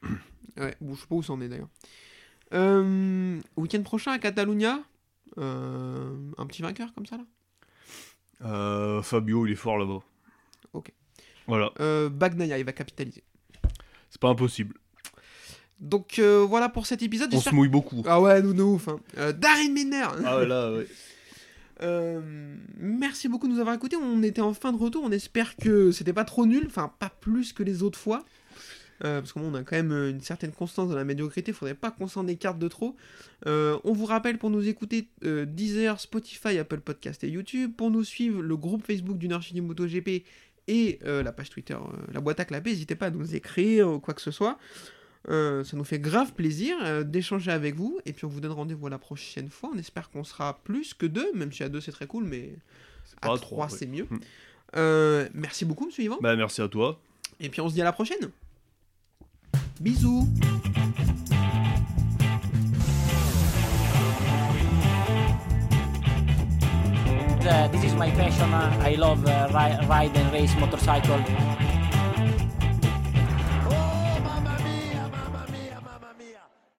Ouais, bon, je sais pas où ça en est d'ailleurs. Euh, Week-end prochain à Catalunya, euh, un petit vainqueur comme ça là? Euh, Fabio, il est fort là-bas. Ok. Voilà, euh, Bagnaia, il va capitaliser. c'est pas impossible. Donc euh, voilà pour cet épisode. On se mouille beaucoup. Ah ouais, nous, nous ouf. Hein. Euh, Darin Miner Ah ouais, là, ouais. Euh, merci beaucoup de nous avoir écoutés. On était en fin de retour. On espère que c'était pas trop nul. Enfin, pas plus que les autres fois. Euh, parce qu'on a quand même euh, une certaine constance dans la médiocrité. Faudrait pas qu'on s'en écarte de trop. Euh, on vous rappelle pour nous écouter euh, Deezer, Spotify, Apple Podcast et YouTube. Pour nous suivre, le groupe Facebook du Nord Chili MotoGP et la page Twitter, la boîte à clapper. N'hésitez pas à nous écrire ou quoi que ce soit. Ça nous fait grave plaisir d'échanger avec vous. Et puis on vous donne rendez-vous la prochaine fois. On espère qu'on sera plus que deux, même si à deux c'est très cool, mais à trois c'est mieux. Mm. Euh, merci beaucoup, monsieur Yvan. Bah, merci à toi. Et puis on se dit à la prochaine. Bisous. Uh, this is my passion. Uh, I love uh, ri- ride and race motorcycle.